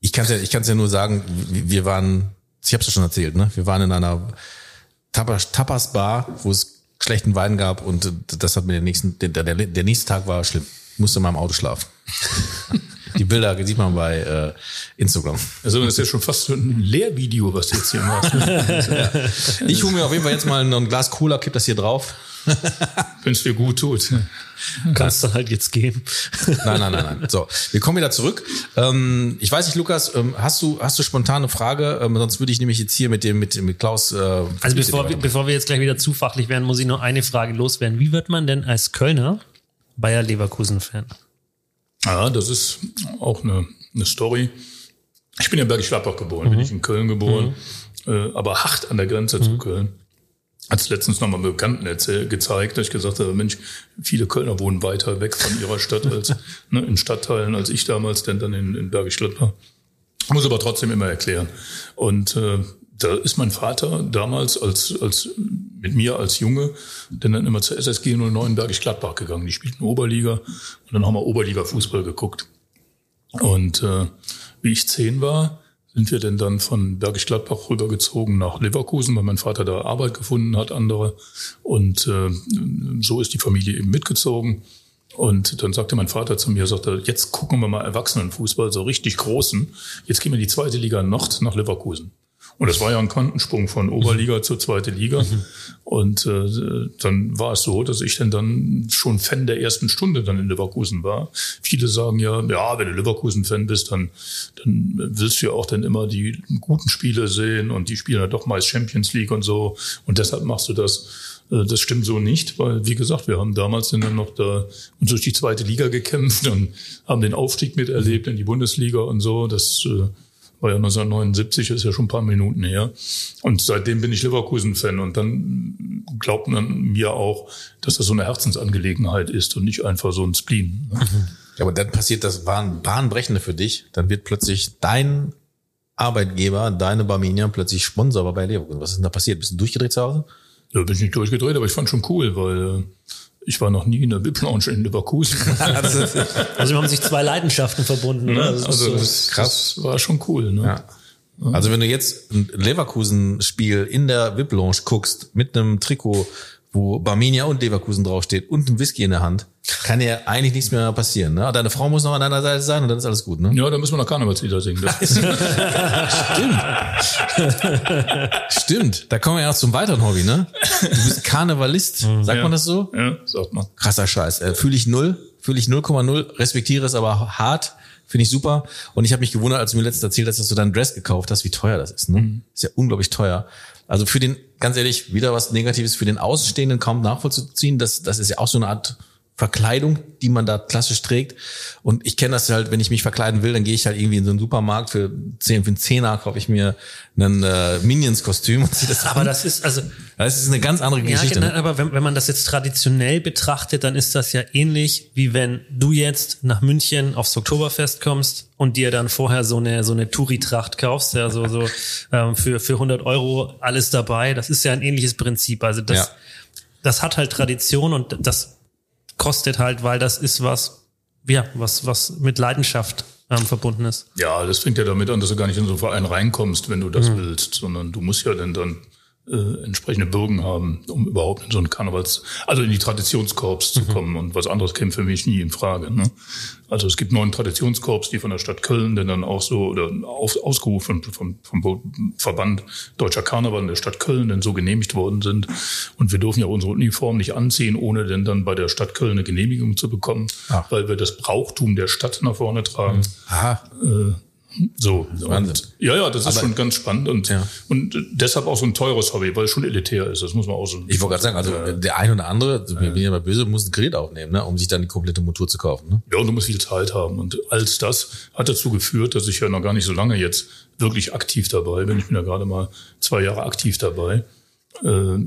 Ich kann es ja, ich kann's ja nur sagen, wir wir waren, ich habe es ja schon erzählt, ne? Wir waren in einer Tapas, Tapas Bar, wo es schlechten Wein gab und das hat mir den nächsten, der, der, der nächste Tag war schlimm. Ich musste in meinem Auto schlafen. Die Bilder sieht man bei äh, Instagram. Also das ist ja schon fast so ein Lehrvideo, was du jetzt hier machst. Ich hole mir auf jeden Fall jetzt mal noch ein Glas Cola, kipp das hier drauf. Wenn es dir gut tut. Kannst du halt jetzt gehen. Nein, nein, nein, nein. So, wir kommen wieder zurück. Ähm, ich weiß nicht, Lukas, ähm, hast du hast du spontane Frage? Ähm, sonst würde ich nämlich jetzt hier mit dem mit, mit Klaus. Äh, Also bevor wir, bevor wir jetzt gleich wieder zu fachlich werden, muss ich noch eine Frage loswerden. Wie wird man denn als Kölner Bayer Leverkusen-Fan? Ja, das ist auch eine, eine Story. Ich bin ja in Bergisch Gladbach geboren, bin ich in Köln geboren, äh, aber hart an der Grenze zu Köln. Hat's letztens nochmal Bekannten erzähl, gezeigt, dass ich gesagt habe, Mensch, viele Kölner wohnen weiter weg von ihrer Stadt als ne, in Stadtteilen als ich damals, denn dann in, in Bergisch Gladbach. Muss aber trotzdem immer erklären. Und äh, da ist mein Vater damals als, als mit mir als Junge, denn dann immer zur SSG 09 Bergisch Gladbach gegangen. Die spielten Oberliga und dann haben wir Oberliga-Fußball geguckt. Und äh, wie ich zehn war, sind wir denn dann von Bergisch Gladbach rübergezogen nach Leverkusen, weil mein Vater da Arbeit gefunden hat, andere. Und äh, so ist die Familie eben mitgezogen. Und dann sagte mein Vater zu mir, sagte, jetzt gucken wir mal Erwachsenenfußball, so richtig großen. Jetzt gehen wir in die zweite Liga Nord nach Leverkusen. Und das war ja ein Quantensprung von Oberliga zur zweite Liga. Und äh, dann war es so, dass ich dann, dann schon Fan der ersten Stunde dann in Leverkusen war. Viele sagen ja, ja, wenn du Leverkusen-Fan bist, dann, dann willst du ja auch dann immer die guten Spiele sehen und die spielen ja doch meist Champions League und so. Und deshalb machst du das. Äh, Das stimmt so nicht, weil, wie gesagt, wir haben damals dann noch da uns durch die zweite Liga gekämpft und haben den Aufstieg miterlebt in die Bundesliga und so. Das äh, war ja 1979, ist ja schon ein paar Minuten her. Und seitdem bin ich Leverkusen-Fan. Und dann glaubt man mir auch, dass das so eine Herzensangelegenheit ist und nicht einfach so ein Spleen. ne? Ja, aber dann passiert das Bahn, Bahnbrechende für dich. Dann wird plötzlich dein Arbeitgeber, deine Barminia, plötzlich Sponsor bei Leverkusen. Was ist denn da passiert? Bist du durchgedreht zu Hause? Da bin ich nicht durchgedreht, aber ich fand schon cool, weil äh, ich war noch nie in der VIP-Lounge in Leverkusen. Also haben sich zwei Leidenschaften verbunden. Ne? Das ist also so- das, das war schon cool. Ne? Ja. Also wenn du jetzt ein Leverkusen-Spiel in der VIP-Lounge guckst, mit einem Trikot, wo Barminia und Leverkusen draufsteht und ein Whisky in der Hand, kann ja eigentlich nichts mehr passieren. Ne? Deine Frau muss noch an deiner Seite sein und dann ist alles gut. Ne? Ja, da müssen wir noch Karnevalslieder singen. Ist, Stimmt, da kommen wir ja auch zum weiteren Hobby. Ne? Du bist Karnevalist, sagt man das so? ja, sagt man. Krasser Scheiß. Äh, Fühle ich null, fühle ich 0,0, respektiere es aber hart, finde ich super. Und ich habe mich gewundert, als du mir letztens erzählt hast, dass du dein Dress gekauft hast, wie teuer das ist. Ne? Ist ja unglaublich teuer. Also für den, ganz ehrlich, wieder was Negatives für den Außenstehenden kaum nachvollziehen. Das, das ist ja auch so eine Art Verkleidung, die man da klassisch trägt. Und ich kenne das halt, wenn ich mich verkleiden will, dann gehe ich halt irgendwie in so einen Supermarkt für 10, für einen Zehner kaufe ich mir ein äh, Minions-Kostüm und ziehe das Aber an. das ist, also, Das ist eine ganz andere ja, Geschichte. genau, ne? aber wenn, wenn man das jetzt traditionell betrachtet, dann ist das ja ähnlich, wie wenn du jetzt nach München aufs Oktoberfest kommst und dir dann vorher so eine, so eine Touri-Tracht kaufst, ja, so, so, ähm, für, für 100 Euro alles dabei. Das ist ja ein ähnliches Prinzip. Also das, Ja. das hat halt Tradition und das kostet halt, weil das ist was, ja, was, was mit Leidenschaft ähm, verbunden ist. Ja, das fängt ja damit an, dass du gar nicht in so einen Verein reinkommst, wenn du das willst, sondern du musst ja dann dann äh, entsprechende Bürgen haben, um überhaupt in so einen Karnevals, also in die Traditionskorps zu kommen. Und was anderes käme für mich nie in Frage. Ne? Also es gibt neun Traditionskorps, die von der Stadt Köln denn dann auch so oder auf, ausgerufen vom, vom Verband Deutscher Karneval in der Stadt Köln denn so genehmigt worden sind. Und wir dürfen ja unsere Uniform nicht anziehen, ohne denn dann bei der Stadt Köln eine Genehmigung zu bekommen, Ach. weil wir das Brauchtum der Stadt nach vorne tragen. Aha. So, Wahnsinn. und, ja, ja, das ist Aber- schon ganz spannend und, Ja. und deshalb auch so ein teures Hobby, weil es schon elitär ist. Das muss man auch so. Ich wollte gerade sagen, also der ein oder andere, ich bin ja mal böse, muss einen Kredit aufnehmen, ne, um sich dann die komplette Montur zu kaufen. Ne? Ja, und du musst viel Zeit haben. Und als das hat dazu geführt, dass ich ja noch gar nicht so lange jetzt wirklich aktiv dabei bin. Ich bin ja gerade mal zwei Jahre aktiv dabei. Äh,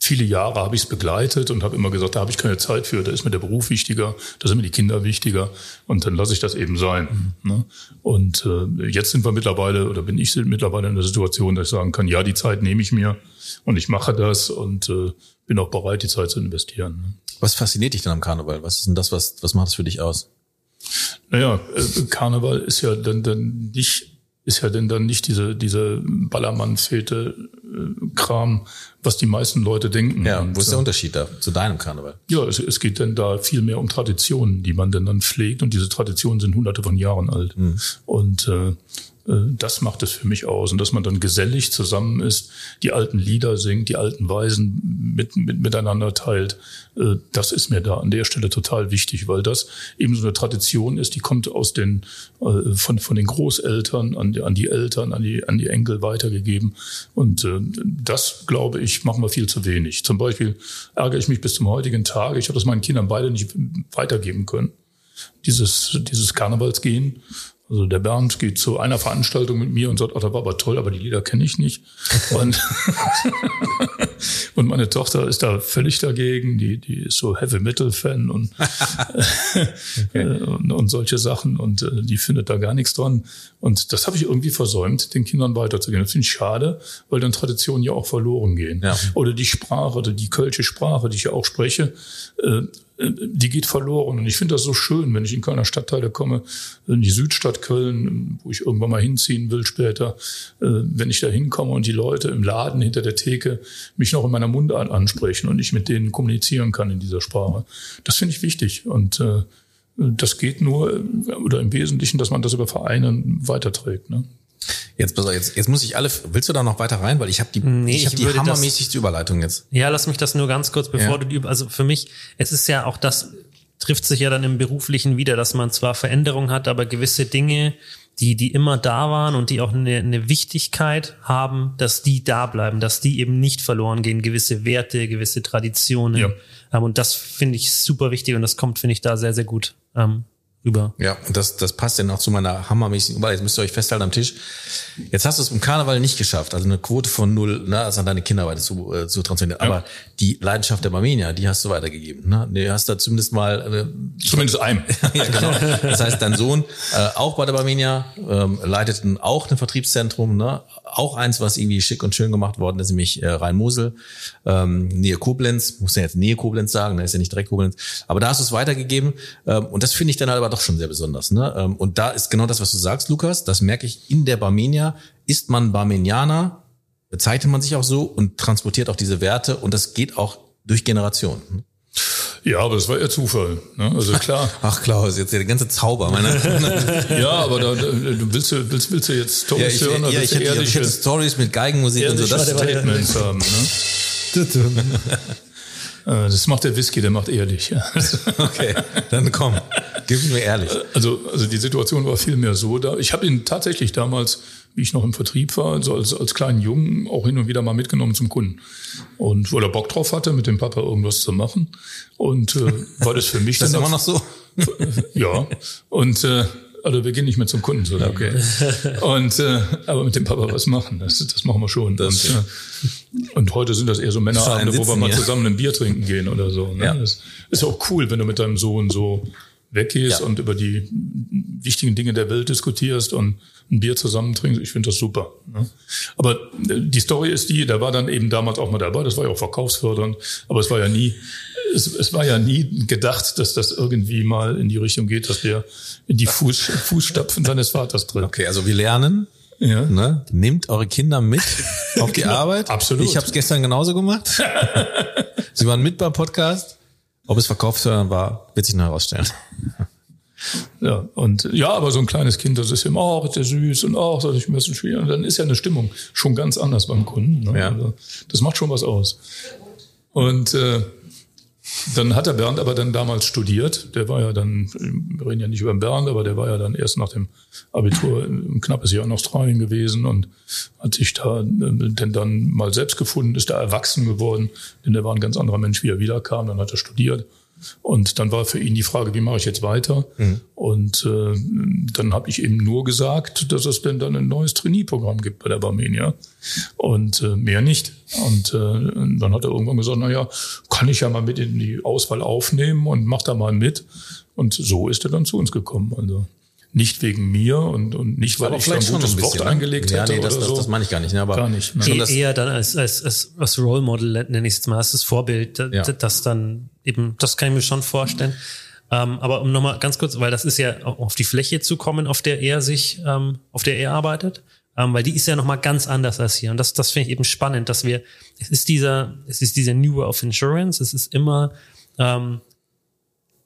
viele Jahre habe ich es begleitet und habe immer gesagt, da habe ich keine Zeit für, da ist mir der Beruf wichtiger, da sind mir die Kinder wichtiger und dann lasse ich das eben sein. Ne? Und äh, jetzt sind wir mittlerweile, oder bin ich mittlerweile in der Situation, dass ich sagen kann, ja, die Zeit nehme ich mir und ich mache das und äh, bin auch bereit, die Zeit zu investieren. Ne? Was fasziniert dich denn am Karneval? Was ist denn das, was, was macht es für dich aus? Naja, äh, Karneval ist ja dann, dann nicht, ist ja denn dann nicht diese, diese Ballermann-Fete-Kram, was die meisten Leute denken. Ja, Und, wo ist der äh, Unterschied da zu deinem Karneval? ja, es, es geht denn da viel mehr um Traditionen, die man denn dann pflegt und diese Traditionen sind hunderte von Jahren alt. Und äh, äh, das macht es für mich aus. Und dass man dann gesellig zusammen ist, die alten Lieder singt, die alten Weisen mit, mit, miteinander teilt, äh, das ist mir da an der Stelle total wichtig, weil das eben so eine Tradition ist, die kommt aus den, äh, von, von den Großeltern an die, an die Eltern, an die, an die Enkel weitergegeben. Und äh, das, glaube ich, machen wir viel zu wenig. Zum Beispiel ärgere ich mich bis zum heutigen Tag. Ich habe das meinen Kindern beide nicht weitergeben können dieses, dieses Karnevalsgehen. Also der Bernd geht zu einer Veranstaltung mit mir und sagt, oh, das war aber toll, aber die Lieder kenne ich nicht. Und, und meine Tochter ist da völlig dagegen. Die, die ist so Heavy Metal Fan und, äh, und, und solche Sachen und äh, die findet da gar nichts dran. Und das habe ich irgendwie versäumt, den Kindern weiterzugehen. Das finde ich schade, weil dann Traditionen ja auch verloren gehen. Ja. Oder die Sprache, oder die kölsche Sprache, die ich ja auch spreche, äh, die geht verloren. Und ich finde das so schön, wenn ich in Kölner Stadtteile komme, in die Südstadt Köln, wo ich irgendwann mal hinziehen will später, äh, wenn ich da hinkomme und die Leute im Laden hinter der Theke mich noch in meiner Mundart ansprechen und ich mit denen kommunizieren kann in dieser Sprache. Das finde ich wichtig. Und äh, das geht nur, äh, oder im Wesentlichen, dass man das über Vereine weiterträgt. Ne? Jetzt, jetzt, jetzt muss ich alle, willst du da noch weiter rein? Weil ich habe die, Nee, ich hab ich die hammermäßigste Überleitung jetzt. Ja, lass mich das nur ganz kurz, bevor Ja. du die, also für mich, es ist ja auch das, trifft sich ja dann im Beruflichen wieder, dass man zwar Veränderungen hat, aber gewisse Dinge, die, die immer da waren und die auch eine, eine Wichtigkeit haben, dass die da bleiben, dass die eben nicht verloren gehen, gewisse Werte, gewisse Traditionen. Ja. Ähm, und das finde ich super wichtig und das kommt, finde ich, da sehr, sehr gut ähm, rüber. Ja, das, das passt dann auch zu meiner hammermäßigen Überleitung. Jetzt müsst ihr euch festhalten am Tisch. Jetzt hast du es im Karneval nicht geschafft, also eine Quote von null, ne, also an deine Kinder weiter zu, äh, zu transferieren. Aber die Leidenschaft der Barmenia, die hast du weitergegeben. Ne? Du hast da zumindest mal äh, Zumindest einem. ja, genau. Das heißt, dein Sohn äh, auch bei der Barmenia ähm, leitet auch ein Vertriebszentrum, ne? auch eins, was irgendwie schick und schön gemacht worden ist, nämlich äh, Rhein-Mosel, ähm, Nähe Koblenz, muss ja jetzt Nähe Koblenz sagen, ne? ist ja nicht direkt Koblenz, aber da hast du es weitergegeben ähm, und das finde ich dann halt aber doch schon sehr besonders. Ne? Ähm, und da ist genau das, was du sagst, Lukas, das merke ich in der Barmenia, ist man Barmenianer, bezeichnet man sich auch so und transportiert auch diese Werte und das geht auch durch Generationen. ne? Ja, aber das war eher Zufall. Ne? Also klar. Ach Klaus, jetzt der ganze Zauber meiner ja, aber da, da, du willst, du- willst, willst du jetzt Ja, Stories ich, hören oder ja, ich, hätte, ich ehrliche, hätte Stories mit Geigenmusik und so. Das, Statements haben? Ne? Äh, Das macht der Whisky, der macht ehrlich. Ja. okay, dann komm, gib mir ehrlich. Also, also die Situation war vielmehr so, da ich habe ihn tatsächlich damals wie ich noch im Vertrieb war, also als, als kleinen Jungen auch hin und wieder mal mitgenommen zum Kunden. Und weil er Bock drauf hatte, mit dem Papa irgendwas zu machen. Und äh, war das für mich Das ist dann immer noch so. ja. Und äh, also wir gehen nicht mehr zum Kunden so lange. Okay. Und äh, aber mit dem Papa was machen, das, das machen wir schon. Das- und, äh, und heute sind das eher so Männerabende, wo wir mal zusammen ein Bier trinken gehen oder so. Ne? Ja. Das ist auch cool, wenn du mit deinem Sohn so weggehst Ja. und über die wichtigen Dinge der Welt diskutierst und ein Bier zusammen trinkst. Ich finde das super. Ne? Aber äh, die Story ist die, da war dann eben damals auch mal dabei, das war ja auch verkaufsfördernd, aber es war ja nie, es, es war ja nie gedacht, dass das irgendwie mal in die Richtung geht, dass der in die Fuß, Fußstapfen seines Vaters tritt. Okay, also wir lernen. Ja. Ne? Nehmt eure Kinder mit auf die Genau, Arbeit. absolut. Ich habe es gestern genauso gemacht. Sie waren mit beim Podcast. Ob es verkaufsfördernd war, wird sich noch herausstellen. Ja, und ja, aber so ein kleines Kind, das ist immer auch der süß und auch, das ist ein bisschen schwierig. Und dann ist ja eine Stimmung schon ganz anders beim Kunden. Ne? Ja. Also, das macht schon was aus. Und äh, dann hat der Bernd aber dann damals studiert. Der war ja dann, wir reden ja nicht über den Bernd, aber der war ja dann erst nach dem Abitur ein knappes Jahr in Australien gewesen und hat sich da äh, denn dann mal selbst gefunden, ist da erwachsen geworden, denn der war ein ganz anderer Mensch, wie er wiederkam. Dann hat er studiert. Und dann war für ihn die Frage, wie mache ich jetzt weiter? Und äh, dann habe ich ihm nur gesagt, dass es denn dann ein neues Trainee-Programm gibt bei der Barmenia. Und äh, mehr nicht. Und äh, dann hat er irgendwann gesagt, na ja, kann ich ja mal mit in die Auswahl aufnehmen und mach da mal mit. Und so ist er dann zu uns gekommen. Also nicht wegen mir und, und nicht, weil ich da ein gutes Wort ne? eingelegt ja, hätte nee, das, oder das, so. das meine ich gar nicht. Ne? Aber Gar nicht, ne? Schon E das, eher dann als, als, als, als Role Model, nenne ich es jetzt mal, als das Vorbild, Ja. das dann eben, das kann ich mir schon vorstellen. Ähm, aber um nochmal ganz kurz, weil das ist ja auch auf die Fläche zu kommen, auf der er sich, ähm, auf der er arbeitet, ähm, weil die ist ja nochmal ganz anders als hier. Und das, das finde ich eben spannend, dass wir, es ist dieser, es ist dieser New Way of Insurance, es ist immer ähm,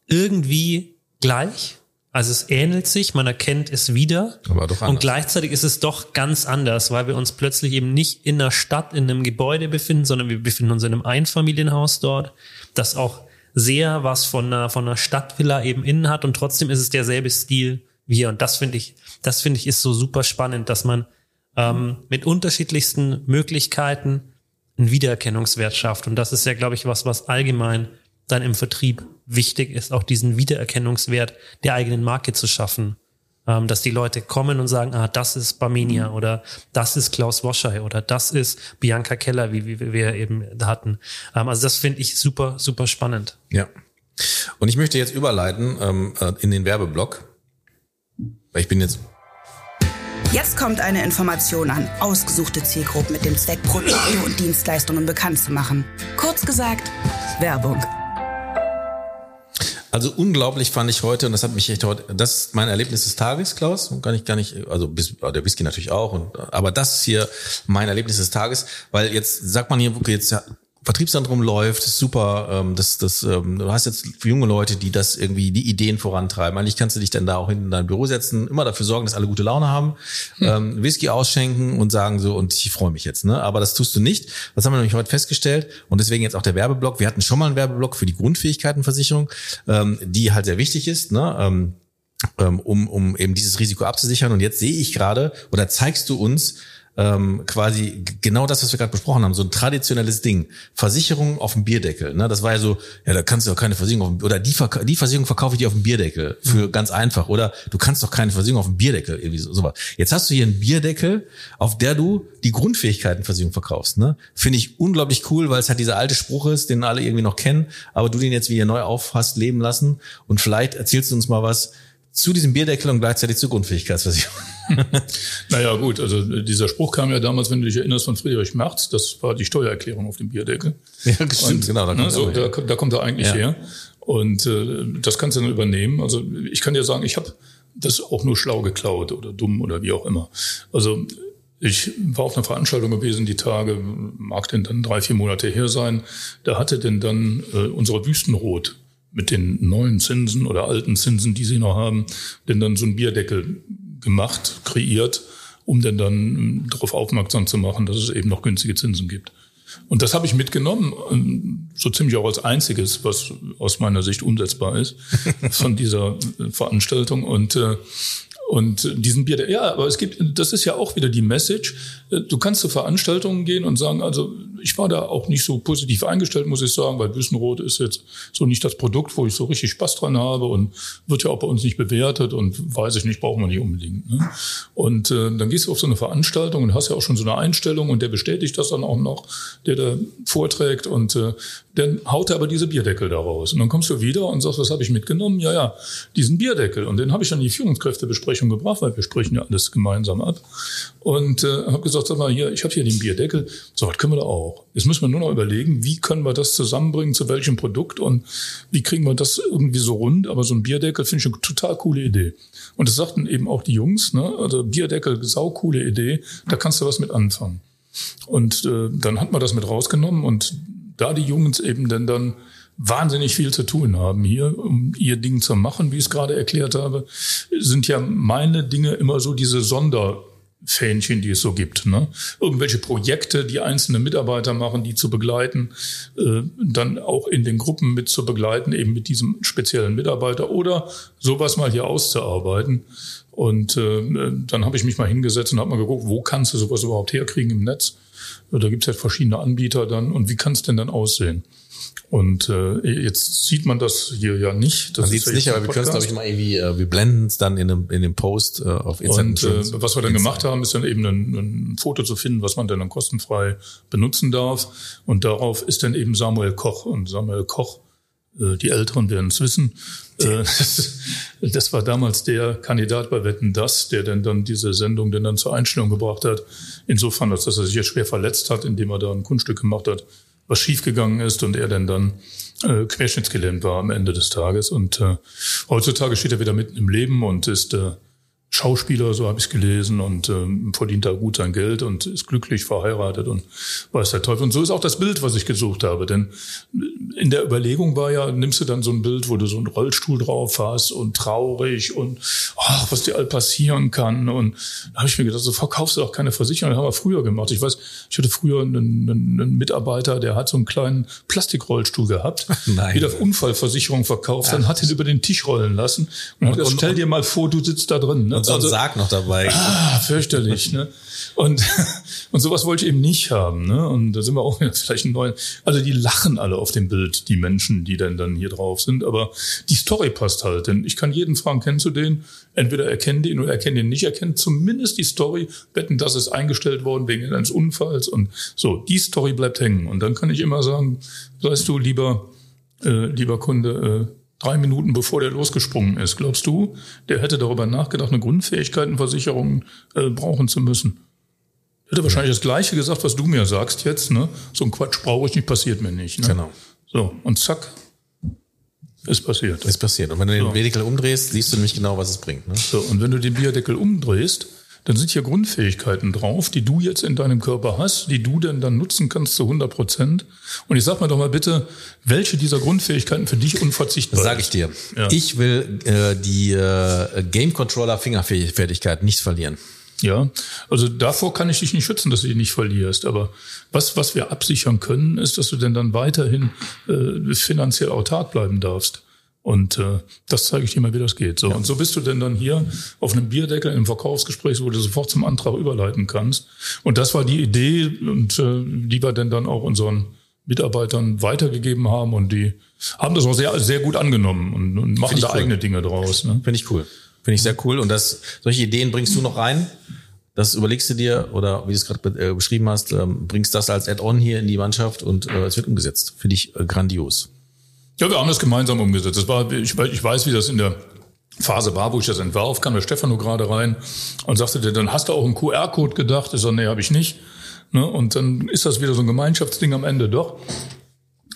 irgendwie gleich. Also es ähnelt sich, man erkennt es wieder. Aber doch Und gleichzeitig ist es doch ganz anders, weil wir uns plötzlich eben nicht in der Stadt in einem Gebäude befinden, sondern wir befinden uns in einem Einfamilienhaus dort, das auch sehr was von einer, von einer Stadtvilla eben innen hat und trotzdem ist es derselbe Stil wie hier. Und das finde ich, das finde ich ist so super spannend, dass man ähm, mit unterschiedlichsten Möglichkeiten einen Wiedererkennungswert schafft. Und das ist ja, glaube ich, was, was allgemein dann im Vertrieb wichtig ist, auch diesen Wiedererkennungswert der eigenen Marke zu schaffen. Ähm, dass die Leute kommen und sagen, ah, das ist Barmenia oder das ist Klaus Woschei oder das ist Bianca Keller, wie, wie wir eben hatten. Ähm, also das finde ich super, super spannend. Ja. Und ich möchte jetzt überleiten ähm, äh, in den Werbeblock. Weil ich bin jetzt Jetzt kommt eine Information an ausgesuchte Zielgruppen mit dem Zweck, Produkte und Dienstleistungen bekannt zu machen. Kurz gesagt, Werbung. Also unglaublich fand ich heute, und das hat mich echt heute, das ist mein Erlebnis des Tages, Klaus. Und Gar nicht, gar nicht, also bis, der Whisky natürlich auch, und, aber das ist hier mein Erlebnis des Tages, weil jetzt sagt man hier, okay, jetzt Vertriebszentrum läuft, super, ähm, das, das, ähm, du hast jetzt junge Leute, die das irgendwie, die Ideen vorantreiben. Eigentlich kannst du dich dann da auch hinten in dein Büro setzen, immer dafür sorgen, dass alle gute Laune haben, ähm, Whisky ausschenken und sagen so, und ich freue mich jetzt, ne? Aber das tust du nicht. Das haben wir nämlich heute festgestellt und deswegen jetzt auch der Werbeblock. Wir hatten schon mal einen Werbeblock für die Grundfähigkeitenversicherung, ähm, die halt sehr wichtig ist, ne? Ähm, ähm, um, um eben dieses Risiko abzusichern. Und jetzt sehe ich gerade, oder zeigst du uns ähm, quasi genau das, was wir gerade besprochen haben, so ein traditionelles Ding. Versicherung auf dem Bierdeckel. Ne? Das war ja so, ja, da kannst du doch keine Versicherung auf dem, oder die, Verka die Versicherung verkaufe ich dir auf dem Bierdeckel für ganz einfach. Oder du kannst doch keine Versicherung auf dem Bierdeckel, irgendwie so, sowas. Jetzt hast du hier einen Bierdeckel, auf der du die Grundfähigkeitenversicherung verkaufst. Ne? Finde ich unglaublich cool, weil es halt dieser alte Spruch ist, den alle irgendwie noch kennen, aber du den jetzt wieder neu auf hast leben lassen. Und vielleicht erzählst du uns mal was zu diesem Bierdeckel und gleichzeitig zur Grundfähigkeitsversicherung. Naja, gut, also dieser Spruch kam ja damals, wenn du dich erinnerst, von Friedrich Merz, das war die Steuererklärung auf dem Bierdeckel. Ja, stimmt, genau, da ne, kommt so, er da, da kommt er eigentlich Ja. her. Und äh, das kannst du dann übernehmen. Also ich kann dir sagen, ich habe das auch nur schlau geklaut oder dumm oder wie auch immer. Also ich war auf einer Veranstaltung gewesen, die Tage, mag denn dann drei, vier Monate her sein. Da hatte denn dann äh, unsere Wüstenrot mit den neuen Zinsen oder alten Zinsen, die sie noch haben, denn dann so ein Bierdeckel gemacht, kreiert, um denn dann ähm, darauf aufmerksam zu machen, dass es eben noch günstige Zinsen gibt. Und das habe ich mitgenommen, ähm, so ziemlich auch als einziges, was aus meiner Sicht umsetzbar ist, von dieser äh, Veranstaltung. Und, äh, Und diesen Bier, ja, aber es gibt, das ist ja auch wieder die Message. Du kannst zu Veranstaltungen gehen und sagen, also ich war da auch nicht so positiv eingestellt, muss ich sagen, weil Büssenrot ist jetzt so nicht das Produkt, wo ich so richtig Spaß dran habe und wird ja auch bei uns nicht bewertet und weiß ich nicht, brauchen wir nicht unbedingt. Ne? Und äh, dann gehst du auf so eine Veranstaltung und hast ja auch schon so eine Einstellung und der bestätigt das dann auch noch, der da vorträgt und äh, dann haut er aber diese Bierdeckel da raus. Und dann kommst du wieder und sagst, was habe ich mitgenommen? Ja, ja, diesen Bierdeckel. Und den habe ich dann in die Führungskräftebesprechung gebracht, weil wir sprechen ja alles gemeinsam ab. Und äh, habe gesagt, sag mal, hier, ich habe hier den Bierdeckel. So, was können wir da auch? Jetzt müssen wir nur noch überlegen, wie können wir das zusammenbringen, zu welchem Produkt und wie kriegen wir das irgendwie so rund. Aber so ein Bierdeckel finde ich eine total coole Idee. Und das sagten eben auch die Jungs, ne? also Bierdeckel, saucoole Idee, da kannst du was mit anfangen. Und äh, dann hat man das mit rausgenommen und da die Jungs eben dann, dann wahnsinnig viel zu tun haben hier, um ihr Ding zu machen, wie ich es gerade erklärt habe, sind ja meine Dinge immer so diese Sonderfähnchen, die es so gibt. Ne? Irgendwelche Projekte, die einzelne Mitarbeiter machen, die zu begleiten, äh, dann auch in den Gruppen mit zu begleiten, eben mit diesem speziellen Mitarbeiter oder sowas mal hier auszuarbeiten. Und äh, dann habe ich mich mal hingesetzt und habe mal geguckt, wo kannst du sowas überhaupt herkriegen im Netz? Da gibt es ja verschiedene Anbieter dann. Und wie kann es denn dann aussehen? Und äh, jetzt sieht man das hier ja nicht. Das man sieht es nicht, aber wir können es, glaube ich, mal irgendwie, äh, wir blenden es dann in dem, in dem Post äh, auf Instagram. Und äh, was wir dann gemacht haben, ist dann eben ein, ein Foto zu finden, was man dann, kostenfrei benutzen darf. Und darauf ist dann eben Samuel Koch. Und Samuel Koch, äh, die Älteren werden es wissen, äh, das war damals der Kandidat bei Wetten Das, der dann, dann diese Sendung dann, dann zur Einstellung gebracht hat. Insofern, dass er sich jetzt schwer verletzt hat, indem er da ein Kunststück gemacht hat, was schiefgegangen ist und er dann dann äh, querschnittsgelähmt war am Ende des Tages. Und äh, heutzutage steht er wieder mitten im Leben und ist äh, Schauspieler, so habe ich es gelesen, und ähm, verdient da gut sein Geld und ist glücklich verheiratet und weiß der Teufel. Und so ist auch das Bild, was ich gesucht habe. Denn in der Überlegung war ja, nimmst du dann so ein Bild, wo du so einen Rollstuhl drauf hast und traurig und ach, was dir all passieren kann. Und da habe ich mir gedacht, so verkaufst du auch keine Versicherung. Das haben wir früher gemacht. Ich weiß, ich hatte früher einen, einen, Mitarbeiter, der hat so einen kleinen Plastikrollstuhl gehabt, Nein. wieder Unfallversicherung verkauft, dann hat ihn über den Tisch rollen lassen. Und, und, und stell dir mal vor, du sitzt da drin. Ne? So ein Sarg noch dabei. Ah, fürchterlich, ne? Und, und sowas wollte ich eben nicht haben, ne? Und da sind wir auch vielleicht ein neuer. Also die lachen alle auf dem Bild, die Menschen, die dann, dann hier drauf sind. Aber die Story passt halt. Denn ich kann jeden fragen, kennst du den? Entweder erkennen den oder erkennen den nicht, erkennen zumindest die Story, wetten, das ist eingestellt worden wegen eines Unfalls. Und so, die Story bleibt hängen. Und dann kann ich immer sagen, weißt du, lieber, äh, lieber Kunde, äh, drei Minuten bevor der losgesprungen ist, glaubst du, der hätte darüber nachgedacht, eine Grundfähigkeitenversicherung äh, brauchen zu müssen? Hätte wahrscheinlich das Gleiche gesagt, was du mir sagst jetzt, ne? So ein Quatsch brauche ich nicht, passiert mir nicht. Ne? Genau. So, und zack, ist passiert. Ist passiert. Und wenn du den So. Bierdeckel umdrehst, siehst du nämlich genau, was es bringt. Ne? So, und wenn du den Bierdeckel umdrehst, dann sind hier Grundfähigkeiten drauf, die du jetzt in deinem Körper hast, die du denn dann nutzen kannst zu 100 Prozent. Und ich sag mir doch mal bitte, welche dieser Grundfähigkeiten für dich unverzichtbar Das sage ich dir. Ja. Ich will äh, die äh, Game Controller Fingerfertigkeit nicht verlieren. Ja, also davor kann ich dich nicht schützen, dass du die nicht verlierst. Aber was, was wir absichern können, ist, dass du denn dann weiterhin äh, finanziell autark bleiben darfst. Und äh, das zeige ich dir mal, wie das geht. So, Und so bist du denn dann hier auf einem Bierdeckel im Verkaufsgespräch, wo du sofort zum Antrag überleiten kannst. Und das war die Idee, und äh, die wir denn dann auch unseren Mitarbeitern weitergegeben haben. Und die haben das auch sehr, sehr gut angenommen und, und machen da cool. eigene Dinge draus. Ne? Finde ich cool. Finde ich sehr cool. Und das, solche Ideen bringst du noch rein. Das überlegst du dir oder wie du es gerade äh, beschrieben hast, ähm, bringst das als Add-on hier in die Mannschaft und äh, es wird umgesetzt. Finde ich äh, grandios. Ja, wir haben das gemeinsam umgesetzt. Das war, ich, weiß- ich weiß, wie das in der Phase war, wo ich das entwarf, kam der Stefano gerade rein und sagte, dann hast du auch einen QR-Code gedacht. Ich so, nee, habe ich nicht. Ne? Und dann ist das wieder so ein Gemeinschaftsding am Ende doch.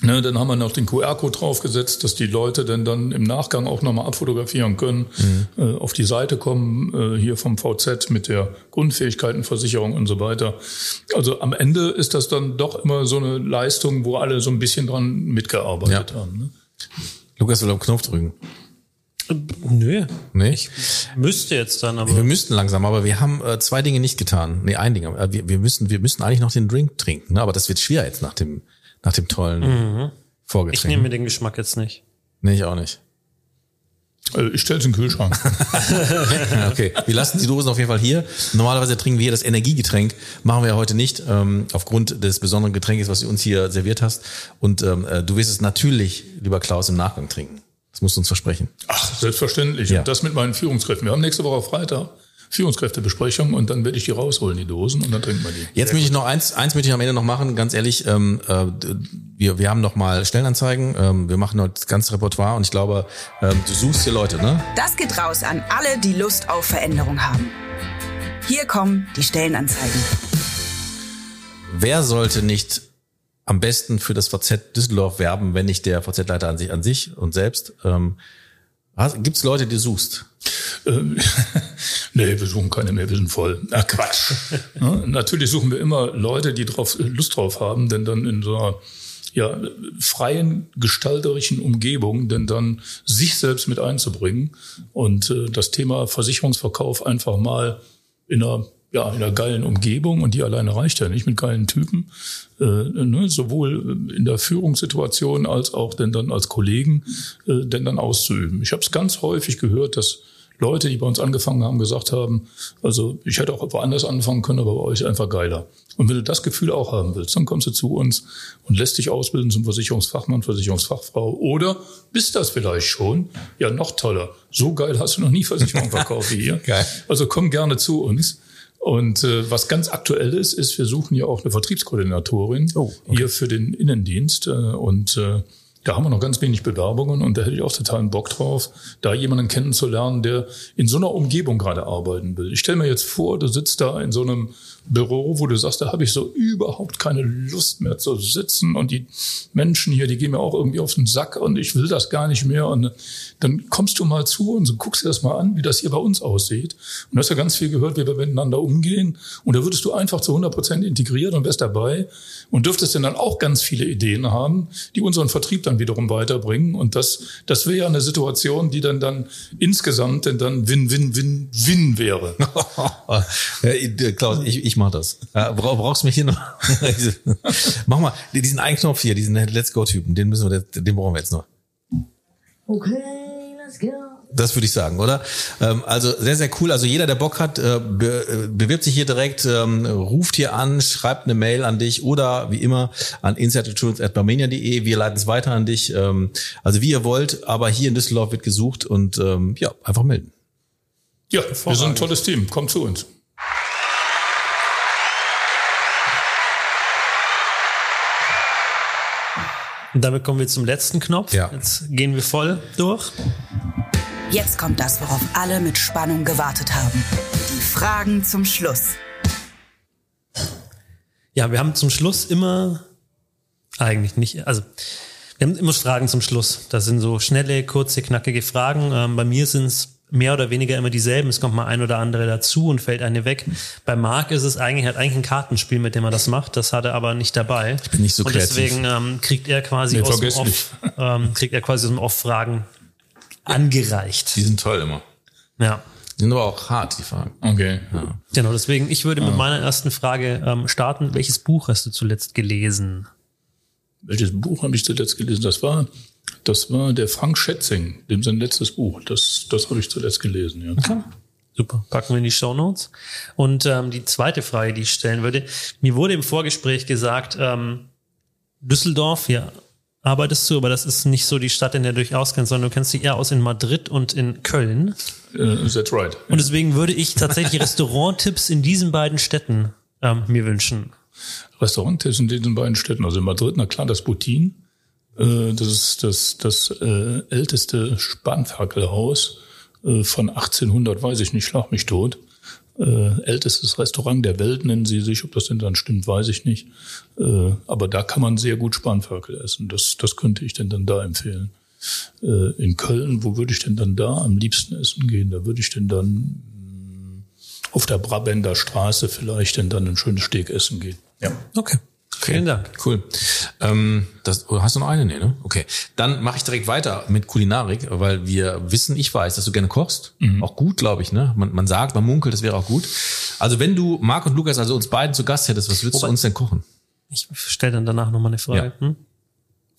Ne, dann haben wir noch den QR-Code draufgesetzt, dass die Leute dann, dann im Nachgang auch nochmal abfotografieren können, äh, auf die Seite kommen, äh, hier vom VZ mit der Grundfähigkeitenversicherung und so weiter. Also am Ende ist das dann doch immer so eine Leistung, wo alle so ein bisschen dran mitgearbeitet Ja. haben. Ne? Lukas will auf den Knopf drücken. Nö. Nee? Müsste jetzt dann, aber. Wir müssten langsam, aber wir haben äh, zwei Dinge nicht getan. Nee, ein Ding. Äh, Wir, wir müssen, wir müssen eigentlich noch den Drink trinken, ne? aber das wird schwer jetzt nach dem, nach dem tollen Mhm. Ich Vorgetränk. nehme mir den Geschmack jetzt nicht. Nee, ich auch nicht. Äh, Ich stelle es in den Kühlschrank. Okay, wir lassen die Dosen auf jeden Fall hier. Normalerweise trinken wir hier das Energiegetränk, machen wir ja heute nicht, ähm, aufgrund des besonderen Getränkes, was du uns hier serviert hast. Und ähm, äh, du wirst es natürlich, lieber Klaus, im Nachgang trinken. Das musst du uns versprechen. Ach, selbstverständlich. Ja. Und das mit meinen Führungskräften. Wir haben nächste Woche Freitag Führungskräftebesprechung und dann werde ich die rausholen, die Dosen, und dann trinken wir die. Jetzt möchte ich noch eins, eins möchte ich am Ende noch machen, ganz ehrlich, ähm, äh, wir, wir haben noch mal Stellenanzeigen, ähm, wir machen heute das ganze Repertoire und ich glaube, ähm, du suchst hier Leute, ne? Das geht raus an alle, die Lust auf Veränderung haben. Hier kommen die Stellenanzeigen. Wer sollte nicht am besten für das VZ Düsseldorf werben, wenn nicht der VZ-Leiter an sich, an sich und selbst? Ähm, Gibt es Leute, die suchst? Ähm, nee, wir suchen keine mehr, wir sind voll. Ach Quatsch. ja, natürlich suchen wir immer Leute, die drauf, Lust drauf haben, denn dann in so einer ja, freien gestalterischen Umgebung, denn dann sich selbst mit einzubringen und äh, das Thema Versicherungsverkauf einfach mal in einer ja, in einer geilen Umgebung und die alleine reicht ja nicht mit geilen Typen, äh, ne, sowohl in der Führungssituation als auch denn dann als Kollegen äh, denn dann auszuüben. Ich habe es ganz häufig gehört, dass Leute, die bei uns angefangen haben, gesagt haben, also ich hätte auch woanders anfangen können, aber bei euch einfach geiler. Und wenn du das Gefühl auch haben willst, dann kommst du zu uns und lässt dich ausbilden zum Versicherungsfachmann, Versicherungsfachfrau oder bist das vielleicht schon? Ja, noch toller. So geil hast du noch nie Versicherung verkauft wie hier. Geil. Also komm gerne zu uns. Und äh, was ganz aktuell ist, ist, wir suchen ja auch eine Vertriebskoordinatorin Oh, okay. hier für den Innendienst. Äh, und äh, da haben wir noch ganz wenig Bewerbungen und da hätte ich auch totalen Bock drauf, da jemanden kennenzulernen, der in so einer Umgebung gerade arbeiten will. Ich stelle mir jetzt vor, du sitzt da in so einem Büro, wo du sagst, da habe ich so überhaupt keine Lust mehr zu sitzen und die Menschen hier, die gehen mir auch irgendwie auf den Sack und ich will das gar nicht mehr. Und dann kommst du mal zu und so guckst dir das mal an, wie das hier bei uns aussieht. Und du hast ja ganz viel gehört, wie wir miteinander umgehen. Und da würdest du einfach zu 100 Prozent integriert und wärst dabei und dürftest dann auch ganz viele Ideen haben, die unseren Vertrieb dann wiederum weiterbringen. Und das, das wäre ja eine Situation, die dann dann insgesamt denn dann Win-Win-Win-Win wäre. Klaus, ich, ich mach das. Ja, bra- brauchst du mich hier noch? mach mal diesen einen Knopf hier, diesen Let's Go-Typen, den müssen wir, den brauchen wir jetzt noch. Okay, let's go. Das würde ich sagen, oder? Ähm, also sehr, sehr cool. Also jeder, der Bock hat, äh, be äh, bewirbt sich hier direkt, ähm, ruft hier an, schreibt eine Mail an dich oder wie immer an insideinsurance.barmenia.de. Wir leiten es weiter an dich. Ähm, also wie ihr wollt, aber hier in Düsseldorf wird gesucht und ja, einfach melden. Ja, wir sind ein tolles Team. Kommt zu uns. Und damit kommen wir zum letzten Knopf. Ja. Jetzt gehen wir voll durch. Jetzt kommt das, worauf alle mit Spannung gewartet haben. Die Fragen zum Schluss. Ja, wir haben zum Schluss immer, eigentlich nicht, also wir haben immer Fragen zum Schluss. Das sind so schnelle, kurze, knackige Fragen. Ähm, bei mir sind es mehr oder weniger immer dieselben. Es kommt mal ein oder andere dazu und fällt eine weg. Bei Marc ist es eigentlich, hat eigentlich ein Kartenspiel, mit dem er das macht. Das hat er aber nicht dabei. Ich bin nicht so und kreativ. deswegen ähm, kriegt er quasi Nee, aus dem Off, ähm, kriegt er quasi aus dem Off Fragen angereicht. Die sind toll immer. Ja. Die sind aber auch hart, die Fragen. Okay. Genau, deswegen, ich würde mit meiner ersten Frage ähm, starten. Welches Buch hast du zuletzt gelesen? Welches Buch habe ich zuletzt gelesen? Das war, das war der Frank Schätzing, dem sein letztes Buch. Das, das habe ich zuletzt gelesen. Ja. Super, packen wir in die Show Notes. Und ähm, die zweite Frage, die ich stellen würde, mir wurde im Vorgespräch gesagt, ähm, Düsseldorf, ja, arbeitest du, aber das ist nicht so die Stadt, in der du dich auskennst, sondern du kennst dich eher aus in Madrid und in Köln. Äh, that's right. Und deswegen würde ich tatsächlich Restauranttipps in diesen beiden Städten ähm, mir wünschen. Restauranttipps in diesen beiden Städten. Also in Madrid, na klar, das Boutin. Äh, das ist das, das äh, älteste Spanferkelhaus äh, von 1800, weiß ich nicht, schlag mich tot. Äh, ältestes Restaurant der Welt nennen sie sich. Ob das denn dann stimmt, weiß ich nicht. Äh, aber da kann man sehr gut Spanferkel essen. Das, das könnte ich denn dann da empfehlen. Äh, in Köln, wo würde ich denn dann da am liebsten essen gehen? Da würde ich denn dann auf der Brabender Straße vielleicht denn dann ein schönes Steak essen gehen. Ja. Okay. Vielen Dank. Cool. Ähm, das, oh, hast du noch eine? Nee, ne? Okay. Dann mache ich direkt weiter mit Kulinarik, weil wir wissen, ich weiß, dass du gerne kochst. Auch gut, glaube ich, ne? Man, man sagt, man munkelt, das wäre auch gut. Also wenn du Marc und Lukas, also uns beiden zu Gast hättest, was würdest Wobei- du uns denn kochen? Ich stelle dann danach nochmal eine Frage. Ja. Hm?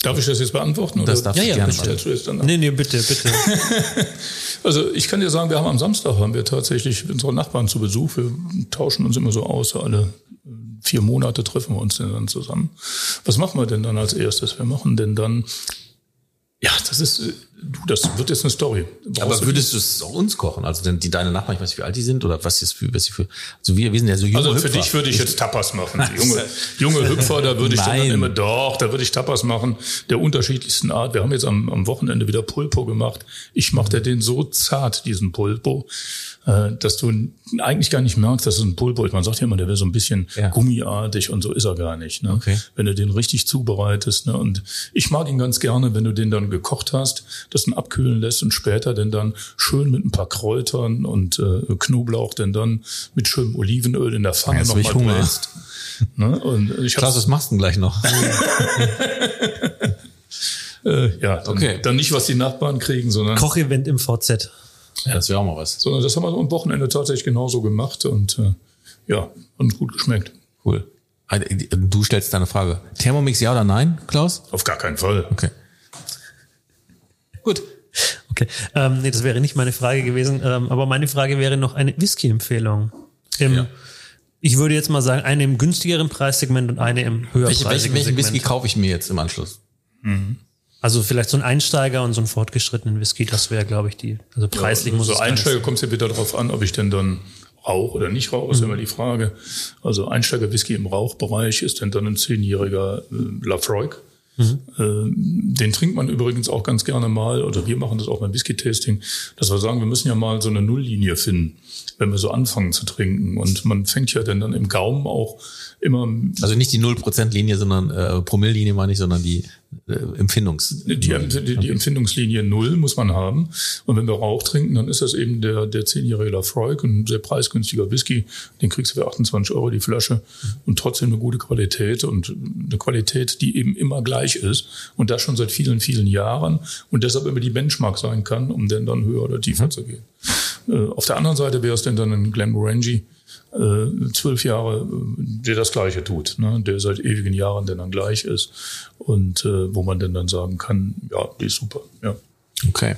Darf ich das jetzt beantworten? Oder Das darfst Ja, du ja, gerne bitte. du jetzt dann Nee, nee, bitte, bitte. Also ich kann dir sagen, wir haben am Samstag haben wir tatsächlich unsere Nachbarn zu Besuch. Wir tauschen uns immer so aus, alle vier Monate treffen wir uns denn dann zusammen. Was machen wir denn dann als erstes? Wir machen denn dann, ja, das ist, äh, du, das wird jetzt eine Story. Brauchst Aber würdest du es auch uns kochen? Also denn die deine Nachbarn, ich weiß nicht, wie alt die sind oder was jetzt für, was sie für, also wir, wir sind ja so junge Also für Hüpfer. dich würde ich jetzt Tapas machen. Junge, junge Hüpfer, da würde ich dann, immer, doch, da würde ich Tapas machen, der unterschiedlichsten Art. Wir haben jetzt am, am Wochenende wieder Pulpo gemacht. Ich mache den so zart, diesen Pulpo, dass du eigentlich gar nicht merkst, dass es ein Pulpo ist. Man sagt ja immer, der wäre so ein bisschen Ja. gummiartig und so ist er gar nicht. Ne? Okay. Wenn du den richtig zubereitest. Ne? Und ich mag ihn ganz gerne, wenn du den dann gekocht hast, das dann abkühlen lässt und später denn dann schön mit ein paar Kräutern und äh, Knoblauch denn dann mit schönem Olivenöl in der Pfanne Jetzt noch hab ich mal Hunger. brätst. Ne? Und ich Klaus, was machst du denn gleich noch? äh, ja, dann, Okay. dann nicht, was die Nachbarn kriegen, sondern, Kochevent im VZ. Ja, das wäre auch mal was. sondern das haben wir am Wochenende tatsächlich genauso gemacht und äh, ja, und gut geschmeckt. Cool. Du stellst deine Frage. Thermomix ja oder nein, Klaus? Auf gar keinen Fall. Okay. Gut. Okay. Ähm, nee, das wäre nicht meine Frage gewesen. Ähm, aber meine Frage wäre noch eine Whisky-Empfehlung. Im, Ja. Ich würde jetzt mal sagen, eine im günstigeren Preissegment und eine im Welche, welchen, höherpreisigen welchen. Whisky kaufe ich mir jetzt im Anschluss? Also vielleicht so ein Einsteiger und so einen fortgeschrittenen Whisky, das wäre, glaube ich, die. Also preislich muss so es gar nicht Einsteiger kommt es ja wieder darauf an, ob ich denn dann rauche oder nicht rauche, ist ja immer die Frage. Also Einsteiger Whisky im Rauchbereich ist denn dann ein zehnjähriger äh, Lafroig. Äh, den trinkt man übrigens auch ganz gerne mal, oder wir machen das auch beim Whisky-Tasting, dass wir sagen, wir müssen ja mal so eine Nulllinie finden, wenn wir so anfangen zu trinken. Und man fängt ja dann, dann im Gaumen auch immer Also nicht die 0%-Linie, sondern äh, Promilllinie meine ich, sondern die äh, Empfindungs. Die, die, die Empfindungslinie null muss man haben. Und wenn wir Rauch trinken, dann ist das eben der, der 10-jährige Lafroig, ein sehr preisgünstiger Whisky. Den kriegst du für 28 Euro die Flasche und trotzdem eine gute Qualität und eine Qualität, die eben immer gleich ist und das schon seit vielen, vielen Jahren und deshalb immer die Benchmark sein kann, um dann, dann höher oder tiefer zu gehen. Äh, auf der anderen Seite wäre es denn dann ein Glenmorangie, äh, zwölf Jahre, äh, der das Gleiche tut, ne? der seit ewigen Jahren denn dann gleich ist und äh, wo man denn dann sagen kann, ja, die ist super. Ja. Okay.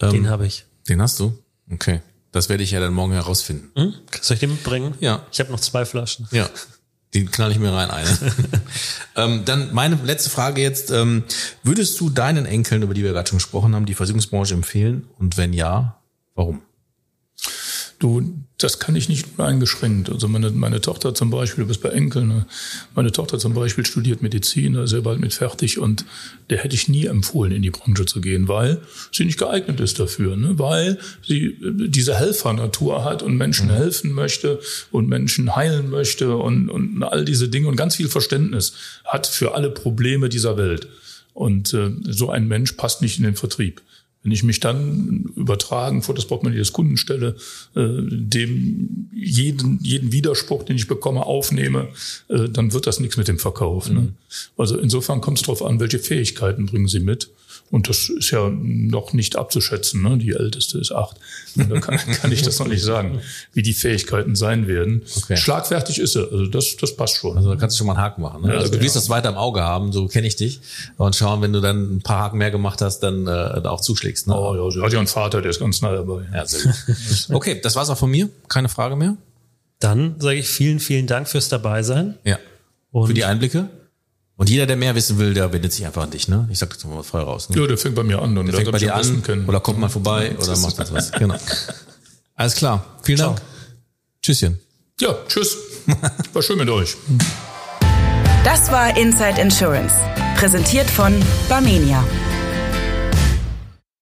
Ähm, Den habe ich. Den hast du? Okay. Das werde ich ja dann morgen herausfinden. Hm? Soll ich den mitbringen? Ja. Ich habe noch zwei Flaschen. Ja. Den knall ich mir rein eine. ähm, dann meine letzte Frage jetzt. Ähm, würdest du deinen Enkeln, über die wir gerade schon gesprochen haben, die Versicherungsbranche empfehlen? Und wenn ja, warum? Du, das kann ich nicht uneingeschränkt. Also meine, meine Tochter zum Beispiel, du bist bei Enkeln, ne? meine Tochter zum Beispiel studiert Medizin, da ist ja bald mit fertig und der hätte ich nie empfohlen, in die Branche zu gehen, weil sie nicht geeignet ist dafür, ne? weil sie äh, diese Helfernatur hat und Menschen helfen möchte und Menschen heilen möchte und, und all diese Dinge und ganz viel Verständnis hat für alle Probleme dieser Welt. Und äh, so ein Mensch passt nicht in den Vertrieb. Wenn ich mich dann übertragen vor das Portemonnaie des Kunden stelle, äh, dem jeden, jeden Widerspruch, den ich bekomme, aufnehme, äh, dann wird das nichts mit dem Verkauf. Ne? Also insofern kommt es darauf an, welche Fähigkeiten bringen Sie mit. Und das ist ja noch nicht abzuschätzen. Ne? Die älteste ist acht. Da kann, kann ich das noch nicht sagen, wie die Fähigkeiten sein werden. Okay. Schlagfertig ist sie. Also das, das passt schon. Also da kannst du schon mal einen Haken machen. Ne? Ja, also du genau. wirst das weiter im Auge haben, so kenne ich dich. Und schauen, wenn du dann ein paar Haken mehr gemacht hast, dann äh, da auch zuschlägst. Ne? oh, ja, sie hat ja einen Vater, der ist ganz nah dabei. Ja, sehr gut. Okay, das war's auch von mir. Keine Frage mehr. Dann sage ich vielen, vielen Dank fürs Dabeisein. Ja. Und Für die Einblicke. Und jeder, der mehr wissen will, der wendet sich einfach an dich, ne? Ich sag das mal frei raus. Ne? Ja, der fängt bei mir an. Und Der fängt bei ich dir an kennen. oder kommt mal vorbei oder macht das was. Genau. Alles klar. Vielen Dank. Tschüsschen. Ja, tschüss. War schön mit euch. Das war Inside Insurance, präsentiert von Barmenia.